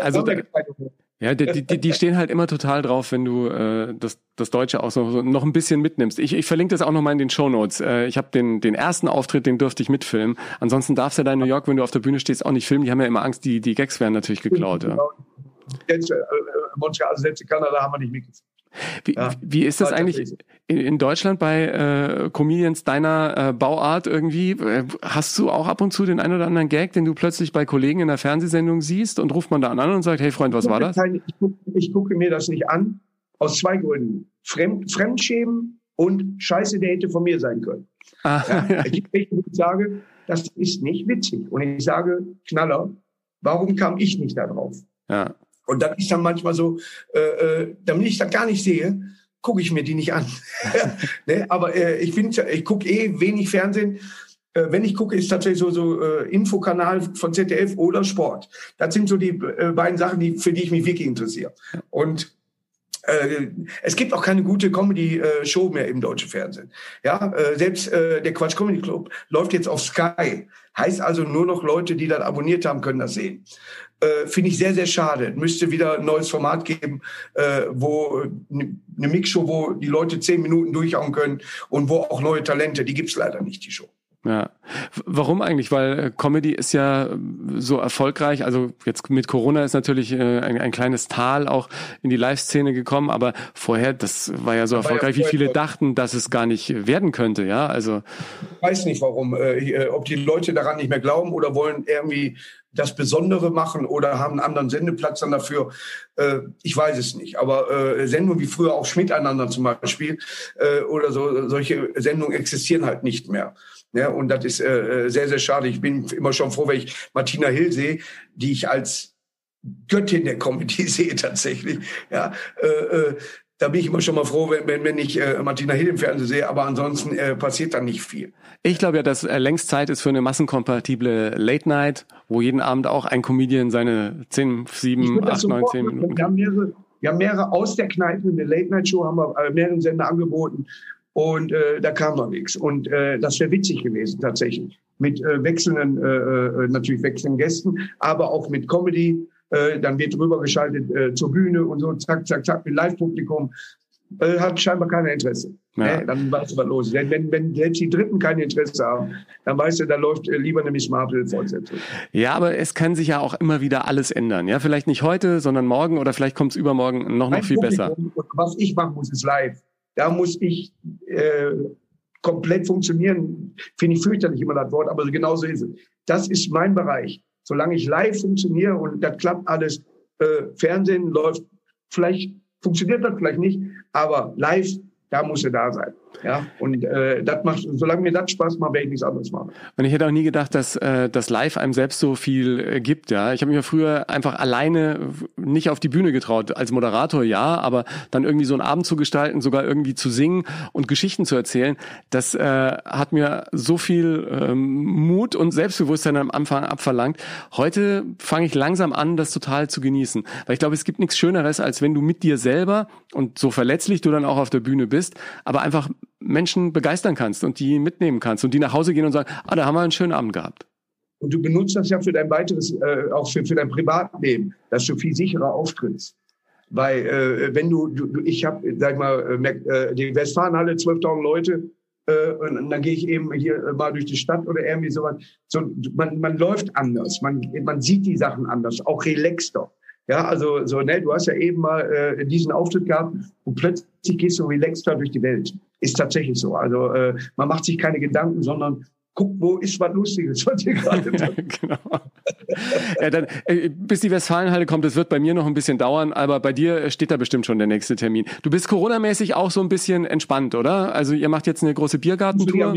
also da, ja, die, die, die stehen halt immer total drauf, wenn du äh, das, das Deutsche auch so, noch ein bisschen mitnimmst. Ich, ich verlinke das auch noch mal in den Show Notes. Äh, ich habe den, den ersten Auftritt, den durfte ich mitfilmen. Ansonsten darfst du da in New York, wenn du auf der Bühne stehst, auch nicht filmen. Die haben ja immer Angst, die, die Gags werden natürlich geklaut. Ja. Genau. Jetzt, äh, Montreal, also selbst in Kanada haben wir nicht mitgefilmt. Wie, ja, wie ist das eigentlich in, in, Deutschland bei äh, Comedians deiner äh, Bauart irgendwie? Äh, hast du auch ab und zu den ein oder anderen Gag, den du plötzlich bei Kollegen in der Fernsehsendung siehst und ruft man da an und sagt, hey Freund, was war das? Ich, gucke, ich gucke mir das nicht an, aus zwei Gründen. Fremd, Fremdschämen und Scheiße, der hätte von mir sein können. Ah, ja, ich, ich sage, das ist nicht witzig. Und ich sage, Knaller, warum kam ich nicht da drauf? Ja. Und dann ist dann manchmal so, äh, äh, damit ich das gar nicht sehe, gucke ich mir die nicht an. ne? Aber äh, ich finde, ich gucke eh wenig Fernsehen. Äh, wenn ich gucke, ist tatsächlich so so äh, Infokanal von ZDF oder Sport. Das sind so die äh, beiden Sachen, die für die ich mich wirklich interessiere. Und äh, es gibt auch keine gute Comedy-Show mehr im deutschen Fernsehen. Ja, äh, selbst äh, der Quatsch Comedy Club läuft jetzt auf Sky. Heißt also nur noch Leute, die das abonniert haben, können das sehen. Finde ich sehr, sehr schade. Müsste wieder ein neues Format geben, wo eine Mixshow, wo die Leute zehn Minuten durchhauen können und wo auch neue Talente, die gibt's leider nicht, die Show. Ja. Warum eigentlich? Weil äh, Comedy ist ja äh, so erfolgreich. Also jetzt mit Corona ist natürlich äh, ein, ein kleines Tal auch in die Live-Szene gekommen, aber vorher, das war ja so war erfolgreich, ja wie viele dachten, dass es gar nicht werden könnte, ja. Also ich weiß nicht warum. Ob die Leute daran nicht mehr glauben oder wollen irgendwie das Besondere machen oder haben einen anderen Sendeplatz dann dafür. Äh, ich weiß es nicht. Aber äh, Sendungen wie früher auch Schmiteinander zum Beispiel äh, oder so, solche Sendungen existieren halt nicht mehr. Ja, und das ist äh, sehr, sehr schade. Ich bin immer schon froh, wenn ich Martina Hill sehe, die ich als Göttin der Comedy sehe tatsächlich. Ja, äh, äh, da bin ich immer schon mal froh, wenn, wenn, wenn ich äh, Martina Hill im Fernsehen sehe, aber ansonsten äh, passiert dann nicht viel. Ich glaube ja, dass äh, längst Zeit ist für eine massenkompatible Late Night, wo jeden Abend auch ein Comedian seine 10, 7, 8, 9, 10 Minuten. Wir haben, mehrere, wir haben mehrere aus der Kneipe, eine Late Night Show haben wir äh, mehreren Sender angeboten und äh, da kam noch nichts. Und äh, das wäre witzig gewesen tatsächlich. Mit äh, wechselnden, äh, äh, natürlich wechselnden Gästen, aber auch mit Comedy. Äh, dann wird rübergeschaltet äh, zur Bühne und so, zack, zack, zack, mit Live-Publikum. Äh, hat scheinbar keiner Interesse. Ja. Ne? Dann weißt du, was los ist. Wenn, wenn, wenn selbst die Dritten kein Interesse haben, dann weißt du, da läuft äh, lieber eine Miss Marple-Fortsetzung. Ja, aber es kann sich ja auch immer wieder alles ändern. Ja, vielleicht nicht heute, sondern morgen oder vielleicht kommt es übermorgen noch, noch viel Publikum, besser. Was ich machen muss, ist live. Da muss ich äh, komplett funktionieren. Finde ich fürchterlich immer das Wort, aber genauso ist es. Das ist mein Bereich. Solange ich live funktioniere und das klappt alles, äh, Fernsehen läuft, vielleicht funktioniert das vielleicht nicht, aber live, da muss er da sein. Ja, und äh, das macht, solange mir das Spaß macht, werde ich nichts anderes machen. Und ich hätte auch nie gedacht, dass äh, das Live einem selbst so viel äh, gibt. Ja, ich habe mich früher einfach alleine nicht auf die Bühne getraut. Als Moderator ja, aber dann irgendwie so einen Abend zu gestalten, sogar irgendwie zu singen und Geschichten zu erzählen, das äh, hat mir so viel ähm, Mut und Selbstbewusstsein am Anfang abverlangt. Heute fange ich langsam an, das total zu genießen, weil ich glaube, es gibt nichts Schöneres, als wenn du mit dir selber und so verletzlich du dann auch auf der Bühne bist, aber einfach Menschen begeistern kannst und die mitnehmen kannst und die nach Hause gehen und sagen, ah, da haben wir einen schönen Abend gehabt. Und du benutzt das ja für dein weiteres, äh, auch für, für dein Privatleben, dass du viel sicherer auftrittst. Weil äh, wenn du, du ich habe, sag mal, äh, äh die Westfalenhalle, 12.000 Leute, äh, und dann gehe ich eben hier mal durch die Stadt oder irgendwie sowas. So, man, man läuft anders, man, man sieht die Sachen anders, auch relaxter. Ja, also so, ne, du hast ja eben mal äh, diesen Auftritt gehabt und plötzlich gehst du relaxter durch die Welt. Ist tatsächlich so. Also äh, man macht sich keine Gedanken, sondern guck, wo ist was Lustiges, was hier gerade genau. ja, dann, äh, bis die Westfalenhalle kommt, das wird bei mir noch ein bisschen dauern, aber bei dir steht da bestimmt schon der nächste Termin. Du bist coronamäßig auch so ein bisschen entspannt, oder? Also ihr macht jetzt eine große Biergartentour.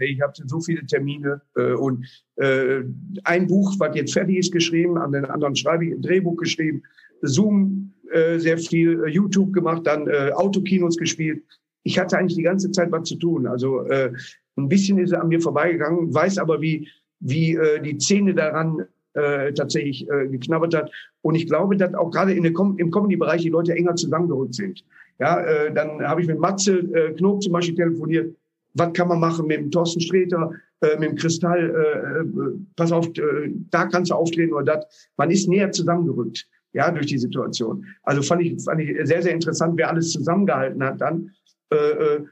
Ich habe so viele Termine äh, und äh, ein Buch, was jetzt fertig ist, geschrieben, an den anderen schreibe ich ein Drehbuch geschrieben, Zoom äh, sehr viel, äh, YouTube gemacht, dann äh, Autokinos gespielt. Ich hatte eigentlich die ganze Zeit was zu tun. Also äh, ein bisschen ist er an mir vorbeigegangen, weiß aber, wie, wie äh, die Zähne daran äh, tatsächlich äh, geknabbert hat. Und ich glaube, dass auch gerade in der Com im Comedy-Bereich die Leute enger zusammengerückt sind. Ja, äh, dann habe ich mit Matze äh, Knob zum Beispiel telefoniert. Was kann man machen mit dem Thorsten Sträter, äh, mit dem Kristall? Äh, äh, pass auf, äh, da kannst du auftreten oder das. Man ist näher zusammengerückt, ja, durch die Situation. Also fand ich, fand ich sehr, sehr interessant, wer alles zusammengehalten hat dann. Äh, äh,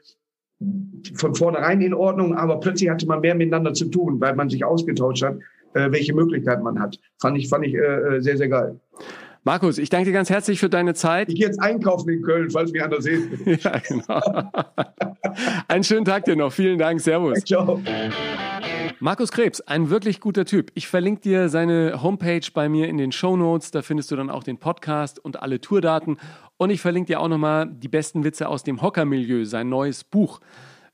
von vornherein in Ordnung, aber plötzlich hatte man mehr miteinander zu tun, weil man sich ausgetauscht hat, äh, welche Möglichkeiten man hat. Fand ich, fand ich äh, äh, sehr, sehr geil. Markus, ich danke dir ganz herzlich für deine Zeit. Ich gehe jetzt einkaufen in Köln, falls mich einer sieht. ja, genau. Einen schönen Tag dir noch. Vielen Dank. Servus. Ciao. Markus Krebs, ein wirklich guter Typ. Ich verlinke dir seine Homepage bei mir in den Show Notes. Da findest du dann auch den Podcast und alle Tourdaten. Und ich verlinke dir auch nochmal die besten Witze aus dem Hockermilieu, sein neues Buch.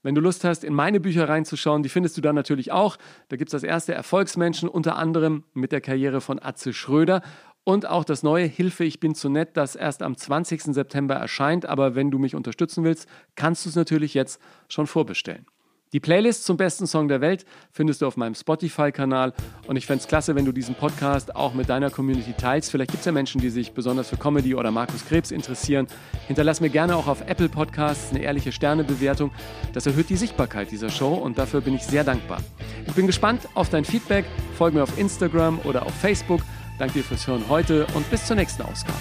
Wenn du Lust hast, in meine Bücher reinzuschauen, die findest du dann natürlich auch. Da gibt es das erste Erfolgsmenschen, unter anderem mit der Karriere von Atze Schröder. Und auch das neue Hilfe, ich bin zu nett, das erst am 20. September erscheint. Aber wenn du mich unterstützen willst, kannst du es natürlich jetzt schon vorbestellen. Die Playlist zum besten Song der Welt findest du auf meinem Spotify-Kanal und ich fände es klasse, wenn du diesen Podcast auch mit deiner Community teilst. Vielleicht gibt es ja Menschen, die sich besonders für Comedy oder Markus Krebs interessieren. Hinterlass mir gerne auch auf Apple Podcasts eine ehrliche Sternebewertung. Das erhöht die Sichtbarkeit dieser Show und dafür bin ich sehr dankbar. Ich bin gespannt auf dein Feedback. Folge mir auf Instagram oder auf Facebook. Danke dir fürs Hören heute und bis zur nächsten Ausgabe.